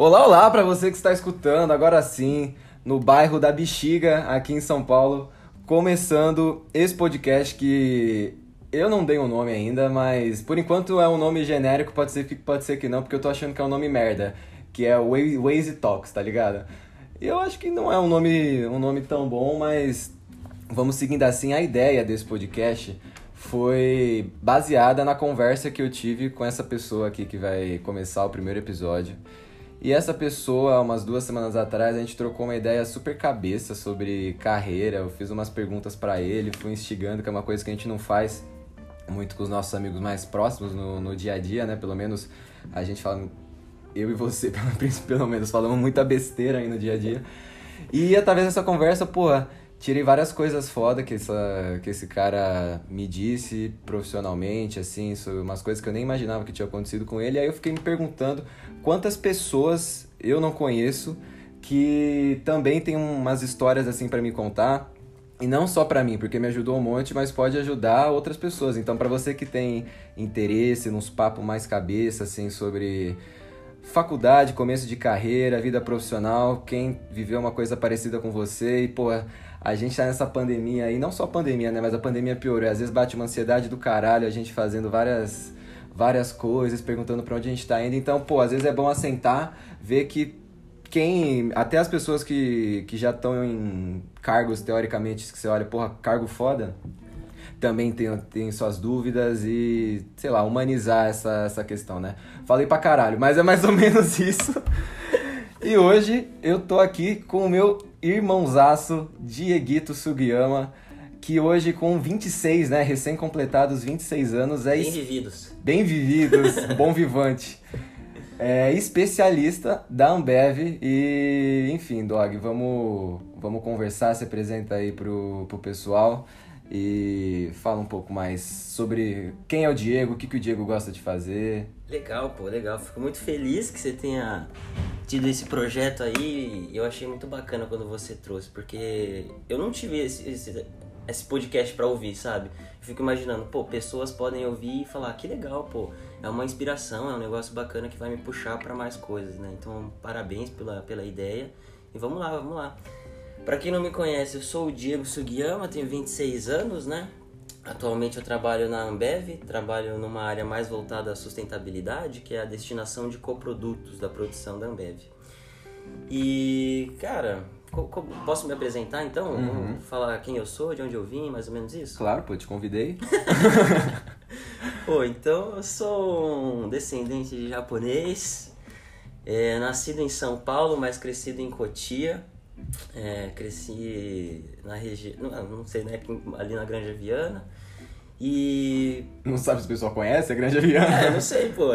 Olá, olá para você que está escutando agora sim, no bairro da Bexiga, aqui em São Paulo, começando esse podcast que eu não dei um nome ainda, mas por enquanto é um nome genérico, pode ser que pode ser que não, porque eu tô achando que é um nome merda, que é Waze Talks, tá ligado? Eu acho que não é um nome, um nome tão bom, mas vamos seguindo assim. A ideia desse podcast foi baseada na conversa que eu tive com essa pessoa aqui que vai começar o primeiro episódio. E essa pessoa, umas duas semanas atrás, a gente trocou uma ideia super cabeça sobre carreira. Eu fiz umas perguntas para ele, fui instigando, que é uma coisa que a gente não faz muito com os nossos amigos mais próximos no, no dia a dia, né? Pelo menos a gente fala, eu e você, pelo, menos, falamos muita besteira aí no dia a dia. E através dessa conversa, porra, tirei várias coisas foda que, essa, que esse cara me disse profissionalmente, assim, sobre umas coisas que eu nem imaginava que tinha acontecido com ele. Aí eu fiquei me perguntando quantas pessoas eu não conheço que também tem umas histórias assim para me contar. E não só para mim, porque me ajudou um monte, mas pode ajudar outras pessoas. Então, para você que tem interesse nos papos mais cabeça, assim, sobre faculdade, começo de carreira, vida profissional, quem viveu uma coisa parecida com você e, pô, a gente tá nessa pandemia aí, não só pandemia, né, mas a pandemia piorou. Às vezes bate uma ansiedade do caralho, a gente fazendo várias várias coisas, perguntando para onde a gente tá indo. Então, pô, às vezes é bom assentar, ver que quem, até as pessoas que, que já estão em cargos teoricamente que você olha, porra, cargo foda, também tem, tem suas dúvidas e, sei lá, humanizar essa, essa questão, né? Falei pra caralho, mas é mais ou menos isso. E hoje eu tô aqui com o meu irmãozaço Dieguito Sugiyama, que hoje com 26, né, recém-completados 26 anos, é... Bem vividos. Bem vividos, bom vivante. É especialista da Ambev e, enfim, Dog, vamos, vamos conversar, se apresenta aí pro, pro pessoal e fala um pouco mais sobre quem é o Diego, o que, que o Diego gosta de fazer. Legal, pô, legal. Fico muito feliz que você tenha tido esse projeto aí. Eu achei muito bacana quando você trouxe, porque eu não tive esse, esse, esse podcast para ouvir, sabe? Eu fico imaginando, pô, pessoas podem ouvir e falar, que legal, pô, é uma inspiração, é um negócio bacana que vai me puxar para mais coisas, né? Então, parabéns pela, pela ideia. E vamos lá, vamos lá. Para quem não me conhece, eu sou o Diego Sugiyama, tenho 26 anos, né? Atualmente eu trabalho na Ambev, trabalho numa área mais voltada à sustentabilidade, que é a destinação de coprodutos da produção da Ambev. E, cara, posso me apresentar então? Uhum. Falar quem eu sou, de onde eu vim, mais ou menos isso? Claro, pô, te convidei. pô, então eu sou um descendente de japonês, é, nascido em São Paulo, mas crescido em Cotia. É, cresci na região, não, não, sei, né, ali na Granja Viana. E. Não sabe se o pessoal conhece a Granja Viana? É, não sei, pô.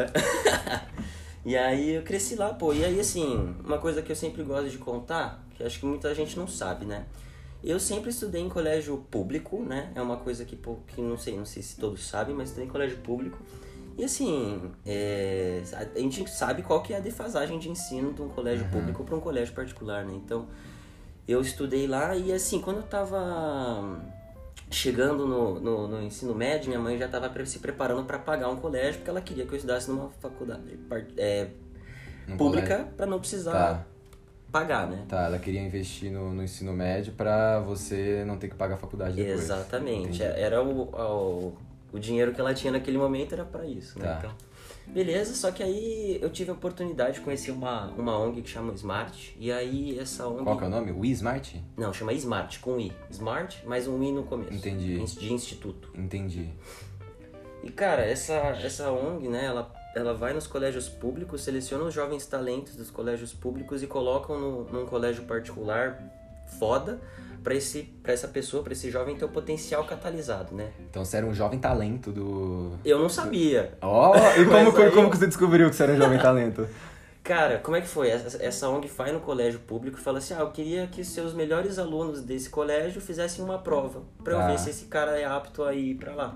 e aí eu cresci lá, pô. E aí, assim, uma coisa que eu sempre gosto de contar, que acho que muita gente não sabe, né? Eu sempre estudei em colégio público, né? É uma coisa que, pô, que não sei, não sei se todos sabem, mas estudei em colégio público. E assim, é, a gente sabe qual que é a defasagem de ensino de um colégio uhum. público para um colégio particular, né? Então, eu estudei lá e assim, quando eu tava chegando no, no, no ensino médio, minha mãe já estava se preparando para pagar um colégio, porque ela queria que eu estudasse numa faculdade é, pública para não precisar tá. pagar, né? Tá, ela queria investir no, no ensino médio para você não ter que pagar a faculdade depois. Exatamente, Entendi. era o, o, o dinheiro que ela tinha naquele momento era para isso, né? Tá. Então, Beleza, só que aí eu tive a oportunidade de conhecer uma, uma ONG que chama Smart. E aí essa ONG. Qual que é o nome? O Smart? Não, chama Smart, com I. Smart, mais um I no começo. Entendi. De instituto. Entendi. E cara, essa, essa ONG, né, ela, ela vai nos colégios públicos, seleciona os jovens talentos dos colégios públicos e colocam no, num colégio particular foda para esse para essa pessoa, para esse jovem ter o potencial catalisado, né? Então você era um jovem talento do Eu não sabia. Ó, oh, e como aí... como que você descobriu que você era um jovem talento? Cara, como é que foi? Essa, essa ONG vai no colégio público e fala assim: ah, eu queria que seus melhores alunos desse colégio fizessem uma prova para eu ah. ver se esse cara é apto a ir para lá.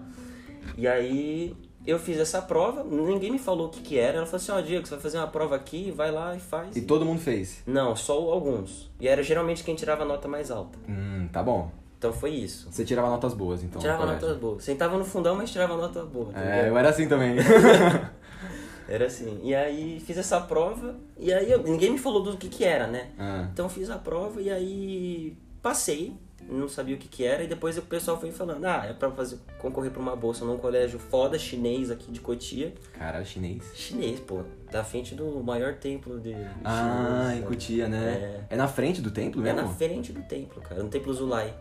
E aí eu fiz essa prova, ninguém me falou o que, que era. Ela falou assim: Ó, oh, Diego, você vai fazer uma prova aqui, vai lá e faz. E, todo mundo fez? Não, só alguns. E era geralmente quem tirava a nota mais alta. Hum, tá bom. Então foi isso. Você tirava notas boas, então? Tirava notas boas. Sentava no fundão, mas tirava nota boa. Tá é, eu era assim também. Era assim. E aí fiz essa prova, e aí eu- ninguém me falou do que que era, né? Ah, Então fiz a prova e aí passei, não sabia o que que era, e depois o pessoal foi falando, ah, é pra fazer, concorrer pra uma bolsa num colégio foda chinês aqui de Cotia. caralho, chinês. Chinês, pô, da frente do maior templo de, Ah, chinês, em né? Cotia, né? É. na frente do templo É mesmo? na frente do templo, cara, no templo Zulai.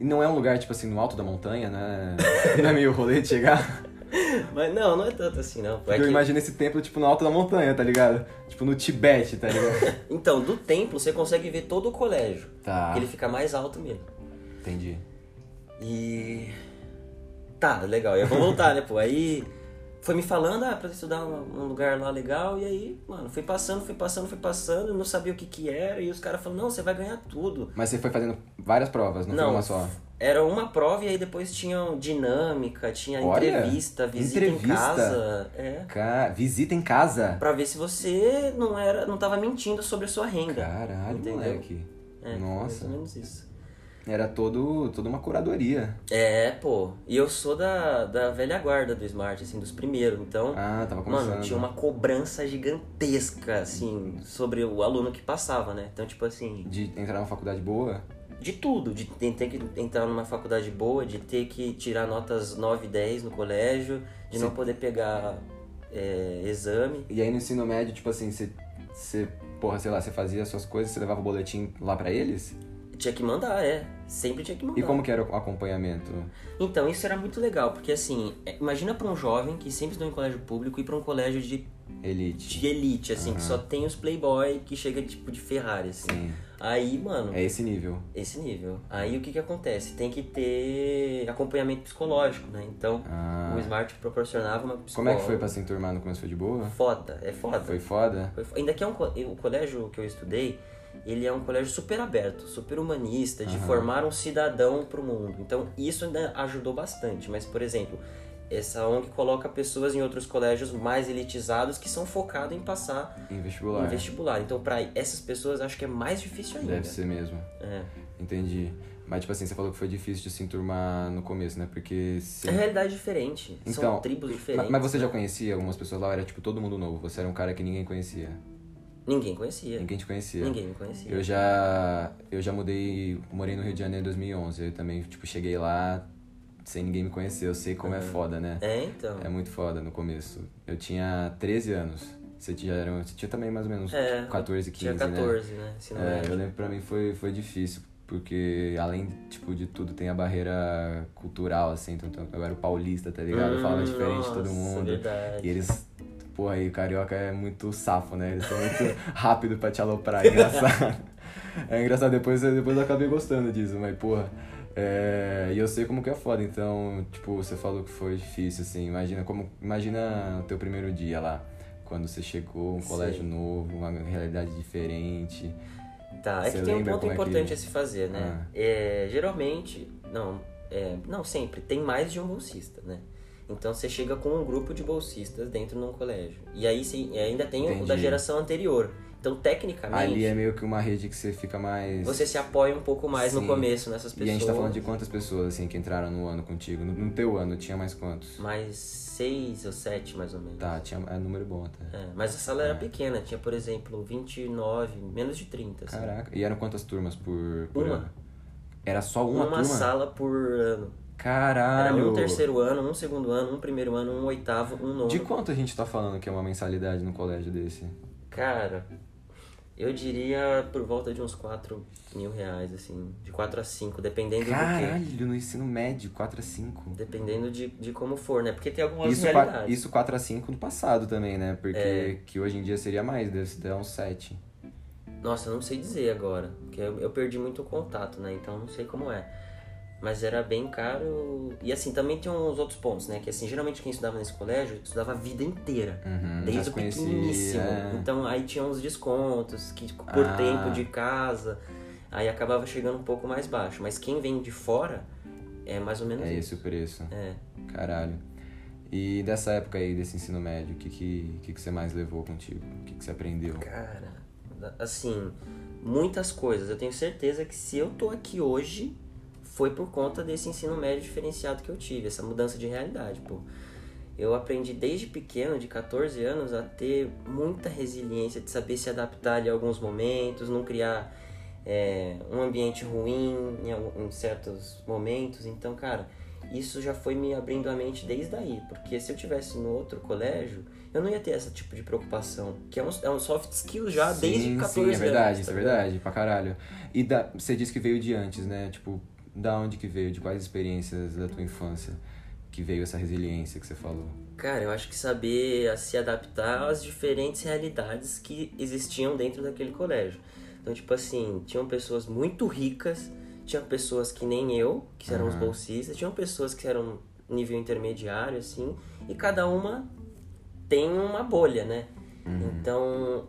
E não é um lugar, tipo assim, no alto da montanha, né? Não é meio rolê de chegar? Mas não, não é tanto assim, não. É Porque eu que- imagino esse templo, tipo, no alto da montanha, tá ligado? Tipo, no Tibete, tá ligado? Então, do templo você consegue ver todo o colégio. Tá. Ele fica mais alto mesmo. Entendi. E. Tá, legal. Eu vou voltar, né, pô? Aí foi me falando, ah, pra estudar um um lugar lá legal, e aí, mano, fui passando, fui passando, fui passando, não sabia o que que era, e os caras falaram, não, você vai ganhar tudo. Mas você foi fazendo várias provas, não, foi uma só? Era uma prova e aí depois tinha dinâmica, tinha Olha, entrevista, visita em entrevista. casa. É. Ca... Visita em casa? Pra ver se você não era, não tava mentindo sobre a sua renda. Caralho, Entendeu? moleque. É, mais Nossa. ou menos isso. Era todo, toda uma curadoria. É, pô. E eu sou da, da velha guarda do Smart, assim, dos primeiros. Então, Ah, tava começando. mano, tinha uma cobrança gigantesca, assim, sobre o aluno que passava, né? Então, tipo assim, De entrar numa faculdade boa? de tudo. De ter que entrar numa faculdade boa, de ter que tirar notas 9 e 10 no colégio, de não Sim. poder pegar é, exame. E aí no ensino médio, tipo assim, você, porra, sei lá, você fazia as suas coisas, você levava o boletim lá pra eles? Tinha que mandar, é. Sempre tinha que mandar. E como que era o acompanhamento? Então, isso era muito legal, porque assim, é, imagina pra um jovem que sempre estudou em colégio público ir pra um colégio de Elite. de elite, assim, que só tem os playboy que chega tipo de Ferrari, assim. Sim. Aí, mano, É esse nível. esse nível. Aí o que que acontece? Tem que ter acompanhamento psicológico, né? Então, Ah. o Smart proporcionava uma Como psicóloga. é que foi pra se enturmar no começo? Foi de boa? Foda, é foda. Foi foda? Foi fo- Ainda que é um, co- o colégio que eu estudei, ele é um colégio super aberto, super humanista, de Aham. formar um cidadão pro mundo. Então, isso ainda ajudou bastante. Mas, por exemplo, essa ONG coloca pessoas em outros colégios mais elitizados que são focados em passar Em vestibular. em vestibular. Então, pra essas pessoas, acho que é mais difícil ainda. Deve ser mesmo. É. Entendi. Mas, tipo assim, você falou que foi difícil de se enturmar no começo, né? Porque... Se... É realidade diferente. Então, São tribos diferentes. Mas você já né? conhecia algumas pessoas lá? Era, tipo, todo mundo novo? Você era um cara que ninguém conhecia? Ninguém conhecia. Ninguém te conhecia? Ninguém me conhecia. Eu já, eu já mudei, morei no Rio de Janeiro em 2011. Eu também, tipo, cheguei lá sem ninguém me conhecer. Eu sei como é foda, né? É, então. É muito foda no começo. Eu tinha 13 anos. Você tinha, era- você tinha também mais ou menos É, tipo, 14, 15, Tinha né? 14, né? Ensino É, eu lembro que pra mim foi, foi difícil, porque além, tipo, de tudo, tem a barreira cultural, assim, então, então, eu era paulista, tá ligado? Eu falava Hum, diferente de todo mundo. verdade. E eles, pô, aí o carioca é muito safo, né? Eles são muito rápido pra te aloprar, é engraçado. é engraçado, depois, depois eu acabei gostando disso, mas, porra... É, e eu sei como que é foda, então, tipo, você falou que foi difícil, assim, imagina como, imagina o teu primeiro dia lá, quando você chegou, um Sim. colégio novo, uma realidade diferente, Tá, é que tem um ponto como é que- importante a se fazer, né? Ah. É, geralmente, não, é, não sempre, tem mais de um bolsista, né? Então você chega com um grupo de bolsistas dentro de um colégio. E aí você ainda tem o Entendi. da geração anterior. Então, tecnicamente, Ali é meio que uma rede que você fica mais. você se apoia um pouco mais no Sim. começo nessas E pessoas. a gente tá falando de quantas pessoas, assim, que entraram no ano contigo? No, no teu ano, tinha mais quantos? Mais seis ou sete, mais ou menos. Tá, tinha é número bom até. É, mas a sala era pequena, tinha, por exemplo, 29, menos de 30. Assim. Caraca. E eram quantas turmas por, por Uma. ano? Era só uma, Uma turma? sala por ano. Era Caralho! um terceiro ano, um segundo ano, um primeiro ano, um oitavo, um nono. De quanto a gente tá falando que é uma mensalidade no colégio desse? Cara, eu diria por volta de uns 4 mil reais, assim. De 4 a 5, dependendo do quê. Caralho, no ensino médio, 4 a 5. Dependendo de, de como for, né? Porque tem algumas Isso, realidades. isso 4 a 5 no passado também, né? Porque É. que hoje em dia seria mais, deve dar uns 7. Nossa, eu não sei dizer agora. Porque eu, eu perdi muito o contato, né? Então não sei como é. Mas era bem caro. E assim, também tem uns outros pontos, né? Que assim, geralmente quem estudava nesse colégio estudava a vida inteira. Uhum, Desde o conhecia, pequeniníssimo. é. Então aí tinha uns descontos que por Ah. tempo de casa. Aí acabava chegando um pouco mais baixo. Mas quem vem de fora é mais ou menos É isso. esse o preço. É. Caralho. E dessa época aí, desse ensino médio, o que, que, que, que você mais levou contigo? O que, que você aprendeu? Cara, assim, muitas coisas. Eu tenho certeza que se eu tô aqui hoje, foi por conta desse ensino médio diferenciado que eu tive, essa mudança de realidade, pô. eu aprendi desde pequeno, de 14 anos, a ter muita resiliência, de saber se adaptar em alguns momentos, não criar é, um ambiente ruim em, em certos momentos. Então, cara, isso já foi me abrindo a mente desde aí, porque se eu tivesse no outro colégio, eu não ia ter esse tipo de preocupação, que é um, é um soft skill já desde sim, 14 sim, anos. é verdade, tá isso é verdade, pra caralho. E da, você disse que veio de antes, né? Tipo, da onde que veio? De quais experiências da tua infância que veio essa resiliência que você falou? Cara, eu acho que saber se adaptar às diferentes realidades que existiam dentro daquele colégio. Então, tipo assim, tinham pessoas muito ricas, tinham pessoas que nem eu, que eram os Aham. bolsistas, tinham pessoas que eram nível intermediário, assim, e cada uma tem uma bolha, né? Então,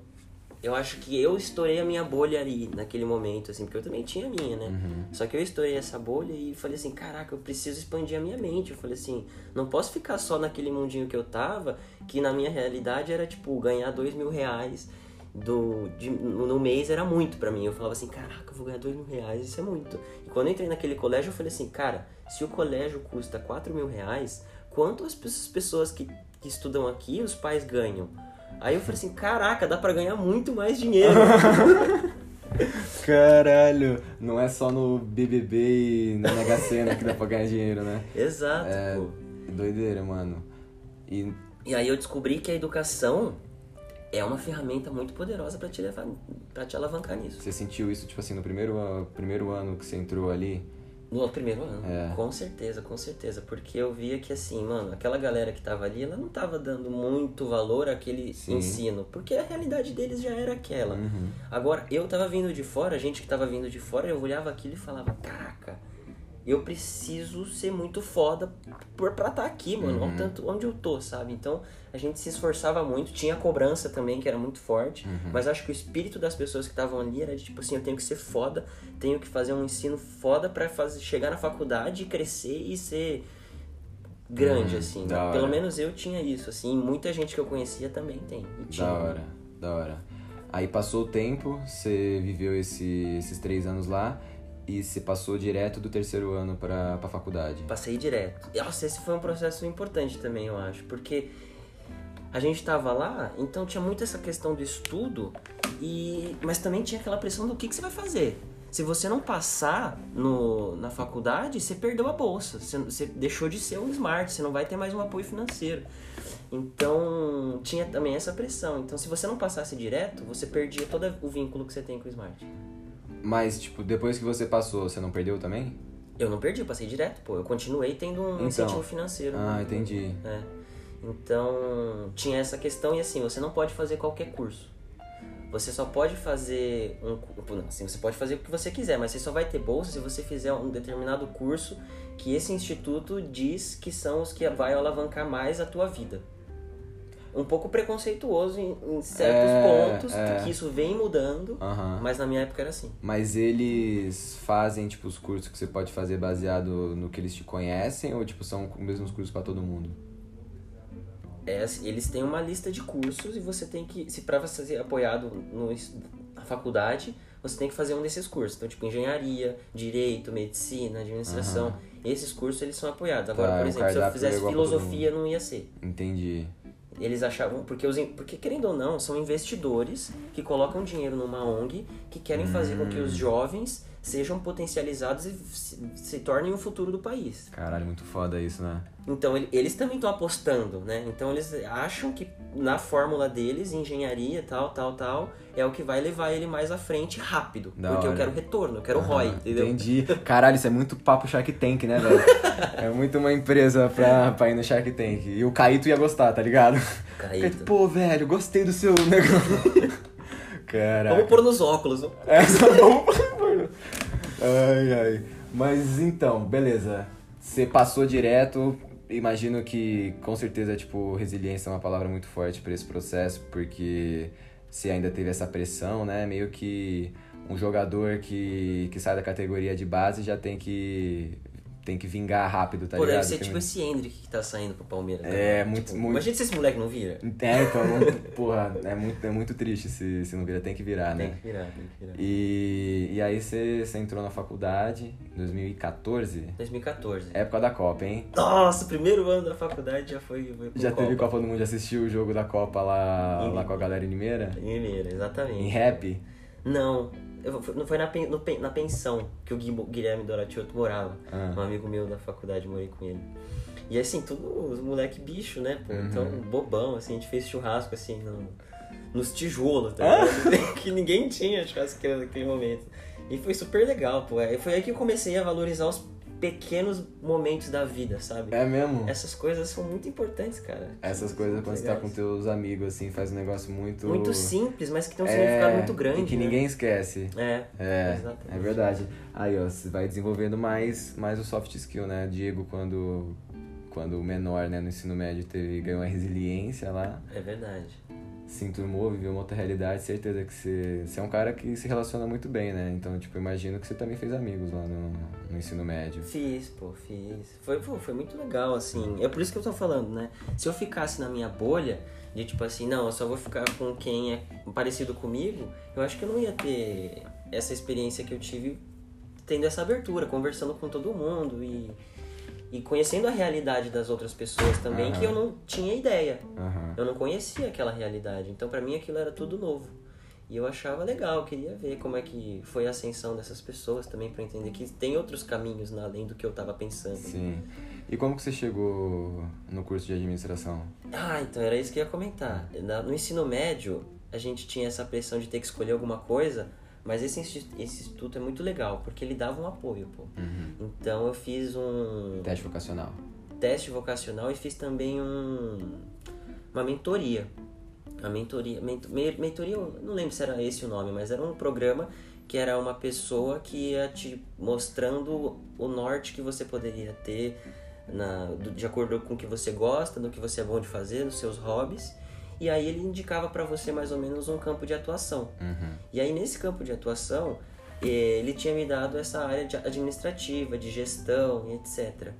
eu acho que eu estourei a minha bolha ali, naquele momento, assim, porque eu também tinha a minha, né? Só que eu estourei essa bolha e falei assim, caraca, eu preciso expandir a minha mente. Eu falei assim, não posso ficar só naquele mundinho que eu tava, que na minha realidade era, tipo, ganhar dois mil reais do, de- no mês era muito pra mim. Eu falava assim, caraca, eu vou ganhar dois mil reais, isso é muito. E quando eu entrei naquele colégio, eu falei assim, cara, se o colégio custa quatro mil reais, quanto as pe- pessoas que, que estudam aqui, os pais ganham? Aí eu falei assim, caraca, dá pra ganhar muito mais dinheiro. Caralho, não é só no BBB e na Mega Sena que dá pra ganhar dinheiro, né? Exato, É, pô. doideira, mano. E E aí eu descobri que a educação é uma ferramenta muito poderosa pra te levar, para te alavancar nisso. você sentiu isso, tipo assim, no primeiro, primeiro ano que você entrou ali? No primeiro ano. É. Com certeza, com certeza. Porque eu via que assim, mano, aquela galera que tava ali, ela não tava dando muito valor àquele Sim. ensino. Porque a realidade deles já era aquela. Uhum. Agora, eu tava vindo de fora, a gente que tava vindo de fora, eu olhava aquilo e falava, caraca, eu preciso ser muito foda por, pra estar aqui, mano. Olha o tanto onde eu tô, sabe? Então, a gente se esforçava muito, tinha cobrança também, que era muito forte. Mas acho que o espírito das pessoas que estavam ali era de tipo assim, eu tenho que ser foda, tenho que fazer um ensino foda pra fazer, chegar na faculdade, crescer e ser grande, Hum, assim. né? Pelo menos eu tinha isso, assim. Muita gente que eu conhecia também tem. Tinha. Da hora, da hora. Aí passou o tempo, você viveu esse- esses três anos lá e você passou direto do terceiro ano pra, pra faculdade. Passei direto. Nossa, esse foi um processo importante também, eu acho, porque a gente tava lá, então tinha muito essa questão do estudo, e mas também tinha aquela pressão do que, que você vai fazer. Se você não passar no, na faculdade, você perdeu a bolsa, você, você deixou de ser um smart, você não vai ter mais um apoio financeiro. Então tinha também essa pressão. Então se você não passasse direto, você perdia todo o vínculo que você tem com o smart. Mas, tipo, depois que você passou, você não perdeu também? Eu não perdi, eu passei direto, pô. Eu continuei tendo um Então. incentivo financeiro. Ah, entendi. É. Então, tinha essa questão e assim, você não pode fazer qualquer curso. Você só pode fazer um não, assim, você pode fazer o que você quiser, mas você só vai ter bolsa se você fizer um determinado curso que esse instituto diz que são os que vai alavancar mais a tua vida. Um pouco preconceituoso em, em certos É, pontos, é. que isso vem mudando, mas na minha época era assim. Mas eles fazem, tipo, os cursos que você pode fazer baseado no que eles te conhecem ou, tipo, são os mesmos cursos pra todo mundo? É, assim, eles têm uma lista de cursos e você tem que, se para você ser apoiado no, na faculdade, você tem que fazer um desses cursos. Então, tipo, engenharia, direito, medicina, administração. Esses cursos, eles são apoiados. Agora, Tá, por exemplo, se eu é fizesse filosofia, não ia ser. Entendi. Eles achavam, porque, os, porque querendo ou não, são investidores que colocam dinheiro numa ONG que querem fazer com que Hum. os jovens sejam potencializados e se, tornem o futuro do país. Caralho, muito foda isso, né? Então ele- eles também estão apostando, né? Então eles acham que na fórmula deles, engenharia, tal, tal, tal, é o que vai levar ele mais à frente rápido. Da porque eu hora. quero retorno, eu quero ROI, Aham, entendeu? Entendi. Caralho, isso é muito papo Shark Tank, né, velho? é muito uma empresa pra, pra ir no Shark Tank. E o Caíto ia gostar, tá ligado? Caíto. Pô, velho, gostei do seu negócio. Caraca. Vamos pôr nos óculos. viu? É, só vamos pôr. Ai, ai. Mas então, beleza. Você passou direto. Imagino que com certeza, tipo, resiliência é uma palavra muito forte pra esse processo, porque você ainda teve essa pressão, né? Meio que um jogador que, que sai da categoria de base já tem que tem que vingar rápido, tá Pô, ligado? deve ser tipo esse Hendrick que tá saindo pro Palmeiras. É, também. muito- Tipo, muito- Imagina se esse moleque não vira. É, então, porra, é muito, é muito triste se, se não virar, tem que virar, Tem né? que virar, tem que virar. E, e aí você, você entrou na faculdade em 2014, 2014. época da Copa, hein? Nossa, o primeiro ano da faculdade já foi, foi Já teve Copa. Copa do Mundo, já assistiu o jogo da Copa lá, Em- lá com a galera em Limeira? Em Limeira, exatamente. Em rap? Não, não foi na, pen- no na pensão que o Gui- Guilherme Doratioto morava. Ah. Um amigo meu da faculdade, morei com ele. E assim, os moleque bicho, né? Pô? Uhum. Então, bobão, assim, a gente fez churrasco assim no, nos tijolos, tá Ah! que ninguém tinha churrasqueira naquele momento. E foi super legal, pô. Aí Foi aí que eu comecei a valorizar os pequenos momentos da vida, sabe? É mesmo? Essas coisas são muito importantes, cara. Essas São coisas quando você tá com legais. teus amigos, assim, faz um negócio muito... Muito simples, mas que tem um É, significado muito grande. E que né? ninguém esquece. É, É, exatamente. é verdade. Aí, ó, você vai desenvolvendo mais, mais o soft skill, né? Diego, quando, quando menor, né, no ensino médio, teve, ganhou a resiliência lá, É verdade. Se enturmou, viveu uma outra realidade, certeza que você, você é um cara que se relaciona muito bem, né? Então, tipo, imagino que você também fez amigos lá no, no ensino médio. Fiz, pô, fiz. Foi, pô, foi muito legal, assim. É por isso que eu tô falando, né? Se eu ficasse na minha bolha, de tipo assim, não, eu só vou ficar com quem é parecido comigo, eu acho que eu não ia ter essa experiência que eu tive tendo essa abertura, conversando com todo mundo e, e conhecendo a realidade das outras pessoas também, Aham. que eu não tinha ideia. Aham. Eu não conhecia aquela realidade, então pra mim aquilo era tudo novo. E eu achava legal, queria ver como é que foi a ascensão dessas pessoas também pra entender que tem outros caminhos né, além do que eu tava pensando. Sim. E como que você chegou no curso de administração? Ah, então era isso que eu ia comentar. No ensino médio, a gente tinha essa pressão de ter que escolher alguma coisa, mas esse, esse instituto é muito legal, porque ele dava um apoio, pô. Uhum. Então eu fiz um Teste vocacional. teste vocacional e fiz também um, uma mentoria. A mentoria, ment, me- mentoria, não lembro se era esse o nome, mas era um programa que era uma pessoa que ia te mostrando o norte que você poderia ter na, do- de acordo com o que você gosta, no que você é bom de fazer, nos seus hobbies. E aí ele indicava para você mais ou menos um campo de atuação. Uhum. E aí nesse campo de atuação, eh, ele tinha me dado essa área de administrativa, de gestão e etc.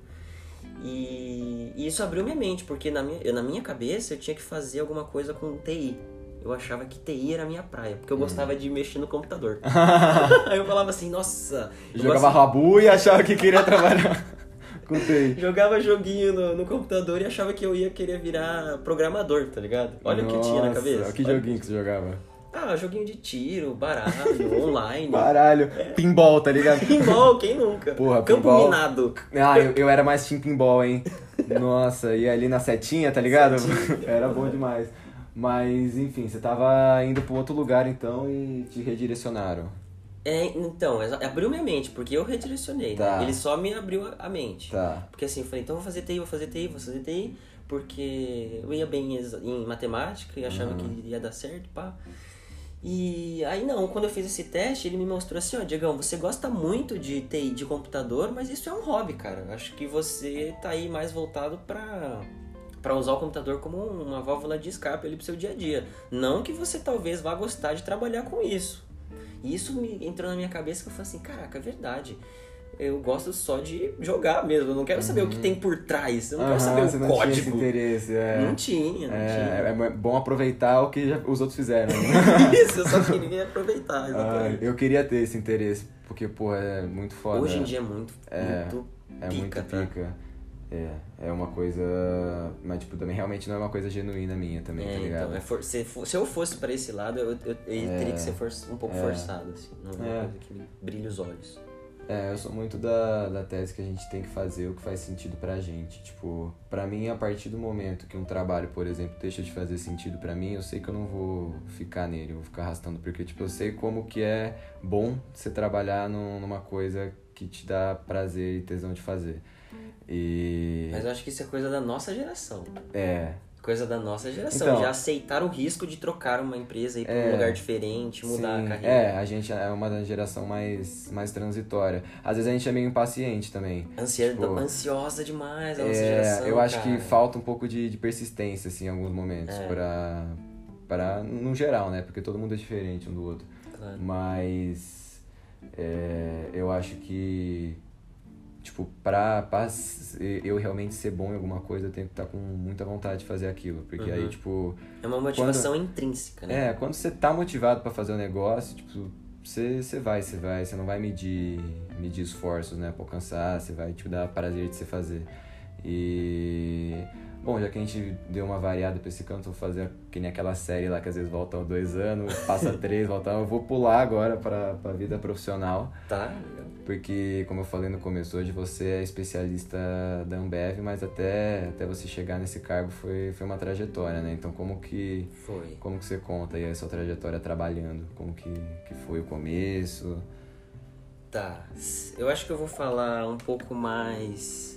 E, e isso abriu minha mente, porque na minha, eu- na minha cabeça eu tinha que fazer alguma coisa com TI. Eu achava que TI era a minha praia, porque eu gostava de mexer no computador. aí eu falava assim, nossa, eu Jogava gosto- rabu e achava que queria trabalhar com TI. jogava joguinho no, no computador e achava que eu ia querer virar programador, tá ligado? Olha o que tinha na Nossa, cabeça. Que Olha- joguinho que você jogava? Ah, joguinho de tiro, baralho, online. Baralho. Pinball, tá ligado? Pinball, quem nunca? Porra, Campo pinball. minado. Ah, eu, eu era mais team pinball, hein? Nossa, e ali na setinha, tá ligado? Era bom demais. Mas, enfim, você tava indo pra outro lugar então e te redirecionaram. É, então, abriu minha mente, porque eu redirecionei, Tá. né? Ele só me abriu a- mente. Tá. Porque assim, eu falei, então vou fazer TI, vou fazer TI, vou fazer TI, porque eu ia bem em matemática e achava que ia dar certo, pá. E aí não, quando eu fiz esse teste, ele me mostrou assim, ó, Diegão, você gosta muito de TI de computador, mas isso é um hobby, cara. Acho que você tá aí mais voltado pra, pra usar o computador como uma válvula de escape ali pro seu dia a dia. Não que você talvez vá gostar de trabalhar com isso. E isso me entrou na minha cabeça que eu falei assim, caraca, é verdade. Eu gosto só de jogar mesmo, eu não quero saber o que tem por trás, eu não quero Aham, saber você o não tinha esse código. interesse, é. Não tinha, não É, tinha. é bom aproveitar o que já- os outros fizeram. né? Isso, eu só queria aproveitar, Ah, exatamente. eu queria ter esse interesse, porque, pô, é muito foda. Hoje em dia é muito, É, muito É pica, muito tá? É, é uma coisa. Mas, tipo, também realmente não é uma coisa genuína minha também, É, tá ligado? então, é for- se, se eu fosse pra esse lado, eu, eu, eu teria que ser for- um pouco forçado, assim. Não é uma É. coisa que me brilha os olhos. É, eu sou muito da, da tese que a gente tem que fazer o que faz sentido pra gente. Tipo, pra mim, a partir do momento que um trabalho, por exemplo, deixa de fazer sentido pra mim, eu sei que eu não vou ficar nele, eu vou ficar arrastando. Porque, tipo, eu sei como que é bom você trabalhar num- numa coisa que te dá prazer e tesão de fazer. E. Mas eu acho que isso é coisa da nossa geração. É, Coisa da nossa geração. Então- já aceitar o risco de trocar uma empresa e ir pra É, um lugar diferente, mudar Sim, a carreira. É, a gente é uma geração mais, mais transitória. Às vezes a gente é meio impaciente também. Ansia- Tipo, ansiosa demais a nossa É, geração. eu acho cara. que falta um pouco de, de persistência, assim, em alguns momentos, É. pra, pra. No geral, né? Porque todo mundo é diferente um do outro. Claro. Mas. é, eu acho que. Tipo, pra, pra eu realmente ser bom em alguma coisa, eu tenho que estar tá com muita vontade de fazer aquilo. Porque uhum. aí, tipo. É uma motivação quando, intrínseca, né? É, quando você tá motivado para fazer o um negócio, tipo, você, você vai, você vai, você não vai medir, medir esforços, né, pra alcançar, você vai, tipo, dar prazer de você fazer. E Bom, já que a gente deu uma variada pra esse canto, vou fazer que nem aquela série lá que às vezes volta dois anos, passa três, volta. Eu vou pular agora pra, pra vida profissional. Tá, legal. Porque, como eu falei no começo, hoje você é especialista da Ambev, mas até, até você chegar nesse cargo foi, foi uma trajetória, né? Então, como que. Foi. Como que você conta aí a sua trajetória trabalhando? Como que, que foi o começo? Tá. Eu acho que eu vou falar um pouco mais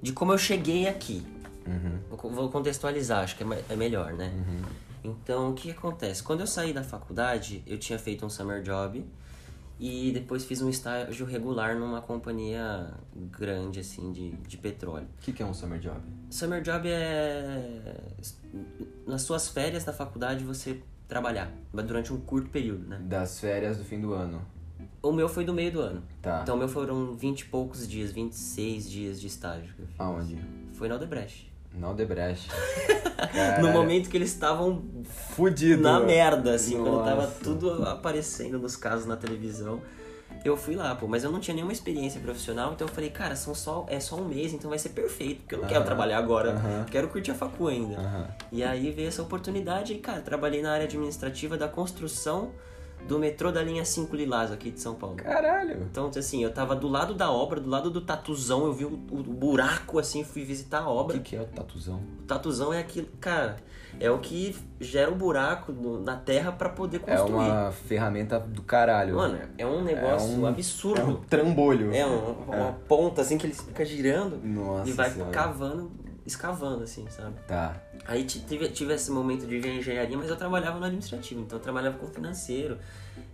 de como eu cheguei aqui. Uhum. Vou contextualizar, acho que é, é melhor, né? Uhum. Então, o que acontece? Quando eu saí da faculdade, eu tinha feito um summer job e depois fiz um estágio regular numa companhia grande, assim, de, de petróleo. O que, que é um summer job? Summer job é... Nas suas férias da faculdade você trabalhar, durante um curto período, né? Das férias do fim do ano. O meu foi do meio do ano. Tá. Então o meu foram 20 e poucos dias, 26 dias de estágio. Aonde? Foi na Odebrecht. Na Odebrecht. no momento que eles estavam fudido na merda, assim, Nossa. quando tava tudo aparecendo nos casos na televisão. Eu fui lá, pô, mas eu não tinha nenhuma experiência profissional, então eu falei, cara, são só, é só um mês, então vai ser perfeito, porque eu não uh -huh. quero trabalhar agora, uh -huh. quero curtir a facu ainda. Uh -huh. E aí veio essa oportunidade e, cara, trabalhei na área administrativa da construção do metrô da linha 5 Lilás aqui de São Paulo. Caralho! Então, assim, eu tava do lado da obra, do lado do tatuzão, eu vi o, o buraco, assim, fui visitar a obra. O que, que, é o tatuzão? O tatuzão é aquilo, cara, é o que gera o um buraco no, na terra para poder construir. É uma ferramenta do caralho. Mano, é um negócio é um, absurdo. É um trambolho. É um, uma é. ponta, assim, que ele fica girando Nossa e vai senhora. cavando, escavando, assim, sabe? Tá. Aí tive, tive esse momento de engenharia, mas eu trabalhava no administrativo, então eu trabalhava com financeiro.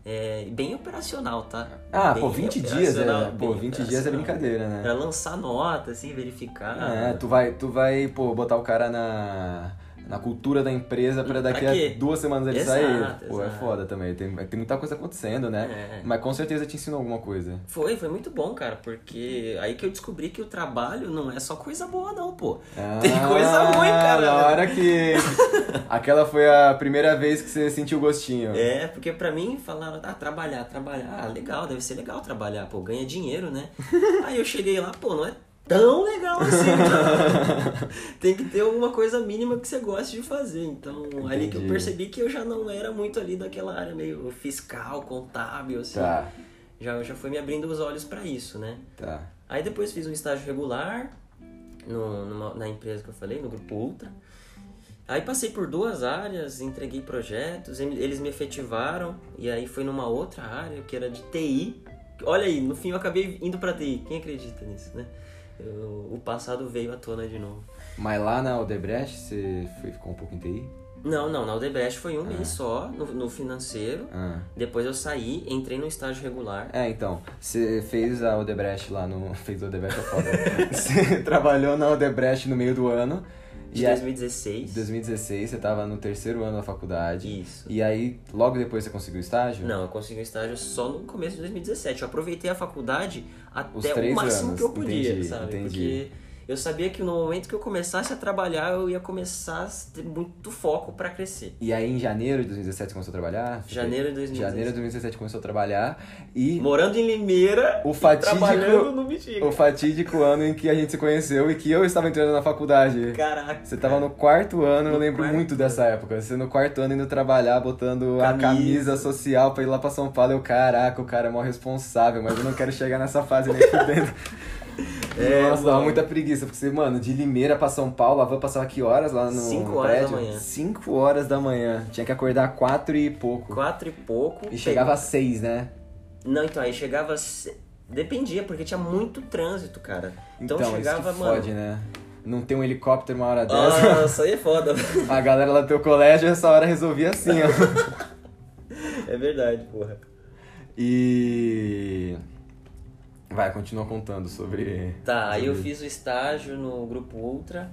É, bem operacional, tá? Ah, bem pô, 20 dias é. Pô, 20 dias é brincadeira, né? Pra lançar nota, assim, verificar. É, tu vai, tu vai, pô, botar o cara na na cultura da empresa para daqui a duas semanas ele exato, sair. Pô, exato. é foda também. Tem, tem muita coisa acontecendo, né? É. Mas com certeza te ensinou alguma coisa. Foi, foi muito bom, cara, porque aí que eu descobri que o trabalho não é só coisa boa, não, pô. Ah, tem coisa ruim, cara. Na hora que. Aquela foi a primeira vez que você sentiu gostinho. É, porque pra mim falaram, ah, trabalhar, trabalhar, ah, legal, deve ser legal trabalhar, pô, ganha dinheiro, né? aí eu cheguei lá, pô, não é tão legal assim. Tem que ter alguma coisa mínima que você goste de fazer. Então, Entendi. ali que eu percebi que eu já não era muito ali daquela área meio fiscal, contábil, assim. Tá. Já, já foi me abrindo os olhos para isso, né? Tá. Aí depois fiz um estágio regular no, numa, na empresa que eu falei, no Grupo Ultra. Aí passei por duas áreas, entreguei projetos, eles me efetivaram, e aí foi numa outra área, que era de TI. Olha aí, no fim eu acabei indo pra TI. Quem acredita nisso, né? Eu, o passado veio à tona de novo. Mas lá na Odebrecht você foi, ficou um pouco em TI? Não, não, na Odebrecht foi um ah. mês só, no, no financeiro. Ah. Depois eu saí, entrei no estágio regular. É, então, você fez a Odebrecht lá no. Fez a Odebrecht é foda. você trabalhou na Odebrecht no meio do ano. De e 2016. 2016, você estava no terceiro ano da faculdade. Isso. E aí, logo depois você conseguiu estágio? Não, eu consegui um estágio só no começo de 2017. Eu aproveitei a faculdade até o máximo anos. que eu podia, entendi, sabe? Entendi. Porque eu sabia que no momento que eu começasse a trabalhar, eu ia começar a ter muito foco para crescer. E aí em janeiro de 2017 você começou a trabalhar? Janeiro de 2017. Janeiro de 2017 começou a trabalhar e... Morando em Limeira o fatídico, trabalhando no Bexiga. O fatídico ano em que a gente se conheceu e que eu estava entrando na faculdade. Caraca. Você estava no quarto ano, no eu lembro muito ano. dessa época. Você no quarto ano indo trabalhar, botando camisa. a camisa social pra ir lá pra São Paulo. Eu, caraca, o cara é mó responsável, mas eu não quero chegar nessa fase nem fudendo. É, Nossa, dava muita preguiça, porque você, mano, de Limeira pra São Paulo, a van passava que horas lá no 5 horas prédio? da manhã. 5 horas da manhã. Tinha que acordar 4 e pouco. 4 e pouco. E chegava às 6, né? Não, então, aí chegava... Dependia, porque tinha muito trânsito, cara. Então, então chegava, isso que mano... fode, né? Não tem um helicóptero uma hora dessa. Nossa, aí é foda. a galera lá do teu colégio, essa hora resolvia assim, ó. é verdade, porra. E... Vai, continua contando sobre. Tá, aí eu fiz o estágio no Grupo Ultra,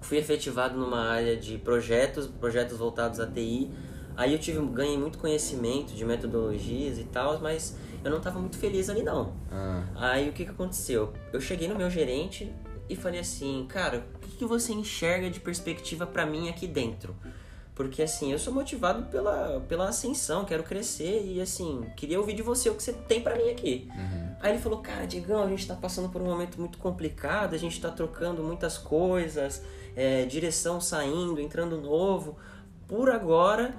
fui efetivado numa área de projetos, projetos voltados à TI. Aí eu tive, ganhei muito conhecimento de metodologias e tal, mas eu não tava muito feliz ali não. Ah, Aí o que que aconteceu? Eu cheguei no meu gerente e falei assim, cara, o que, que você enxerga de perspectiva pra mim aqui dentro? Porque assim, eu sou motivado pela, pela ascensão, quero crescer e assim, queria ouvir de você o que você tem pra mim aqui. Aí ele falou, cara, Diegão, a gente tá passando por um momento muito complicado, a gente tá trocando muitas coisas, é, direção saindo, entrando novo. Por agora,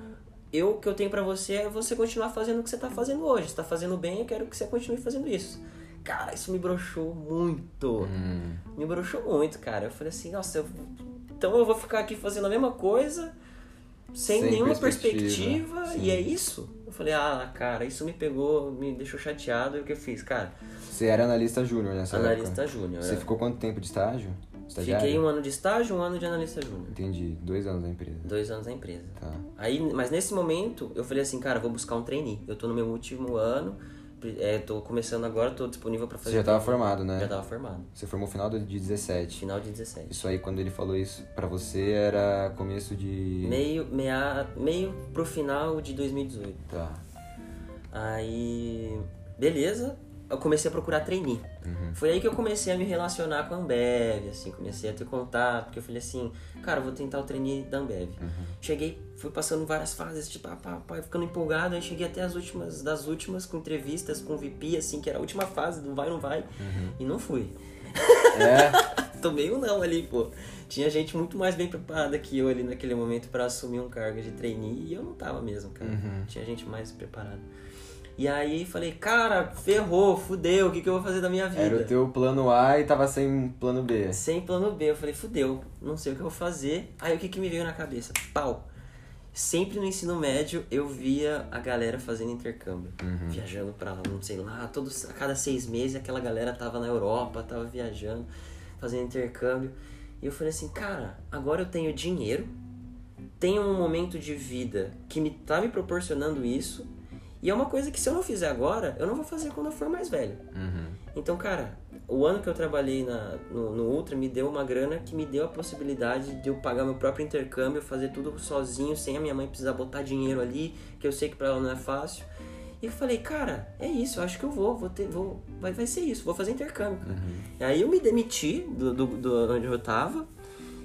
eu o que eu tenho pra você é você continuar fazendo o que você tá fazendo hoje. Você tá fazendo bem, eu quero que você continue fazendo isso. Cara, isso me broxou muito. hum, Me broxou muito, cara. Eu falei assim, nossa, eu- então eu vou ficar aqui fazendo a mesma coisa, sem, Sem nenhuma perspectiva, perspectiva, e é isso? Eu falei, ah, cara, isso me pegou, me deixou chateado. E o que eu fiz? Cara, Você era analista júnior nessa analista júnior. Você é. ficou quanto tempo de estágio? Estagiário? Fiquei um ano de estágio, um ano de analista júnior. Entendi, dois anos na empresa. Dois anos na empresa. Tá. Aí, mas nesse momento, eu falei assim, cara, vou buscar um trainee. Eu tô no meu último ano, é, tô começando agora, tô disponível Você fazer. já tava trainee. formado, né? Já tava formado. Você formou no final de 17. Final de 17. Isso aí, quando ele falou isso pra você, era começo de... Meio, meia, meio pro final de 2018. Tá. Aí, beleza, eu comecei a procurar trainee. Foi aí que eu comecei a me relacionar com a Ambev, assim, comecei a ter contato, porque eu falei assim, cara, vou tentar o trainee da Ambev. Cheguei, fui passando várias fases, tipo, pá, pá, pá, ficando empolgado, aí cheguei até as últimas, das últimas, com entrevistas com o VP, assim, que era a última fase do vai ou não vai, e não fui. É? Tomei um não ali, pô. Tinha gente muito mais bem preparada que eu ali naquele momento pra assumir um cargo de trainee e eu não tava mesmo, cara. Tinha gente mais preparada. E aí falei, cara, ferrou, fudeu, o que, que eu vou fazer da minha vida? Era o teu plano A e tava sem plano B. Sem plano B. Eu falei, fudeu, não sei o que eu vou fazer. Aí o que, que me veio na cabeça? Pau. Sempre no ensino médio eu via a galera fazendo intercâmbio. Viajando pra, não sei lá, todos, a cada seis meses aquela galera tava na Europa, tava viajando, fazendo intercâmbio. E eu falei assim, cara, agora eu tenho dinheiro, tenho um momento de vida que me tá me proporcionando isso. E é uma coisa que se eu não fizer agora, eu não vou fazer quando eu for mais velho. Uhum. Então, cara, o ano que eu trabalhei na, no, no Ultra me deu uma grana que me deu a possibilidade de eu pagar meu próprio intercâmbio, fazer tudo sozinho, sem a minha mãe precisar botar dinheiro ali, que eu sei que pra ela não é fácil. E eu falei, cara, é isso, eu acho que eu vou, vou ter, vou, vai, vai ser isso, vou fazer intercâmbio, cara. E aí eu me demiti do, do, do onde eu tava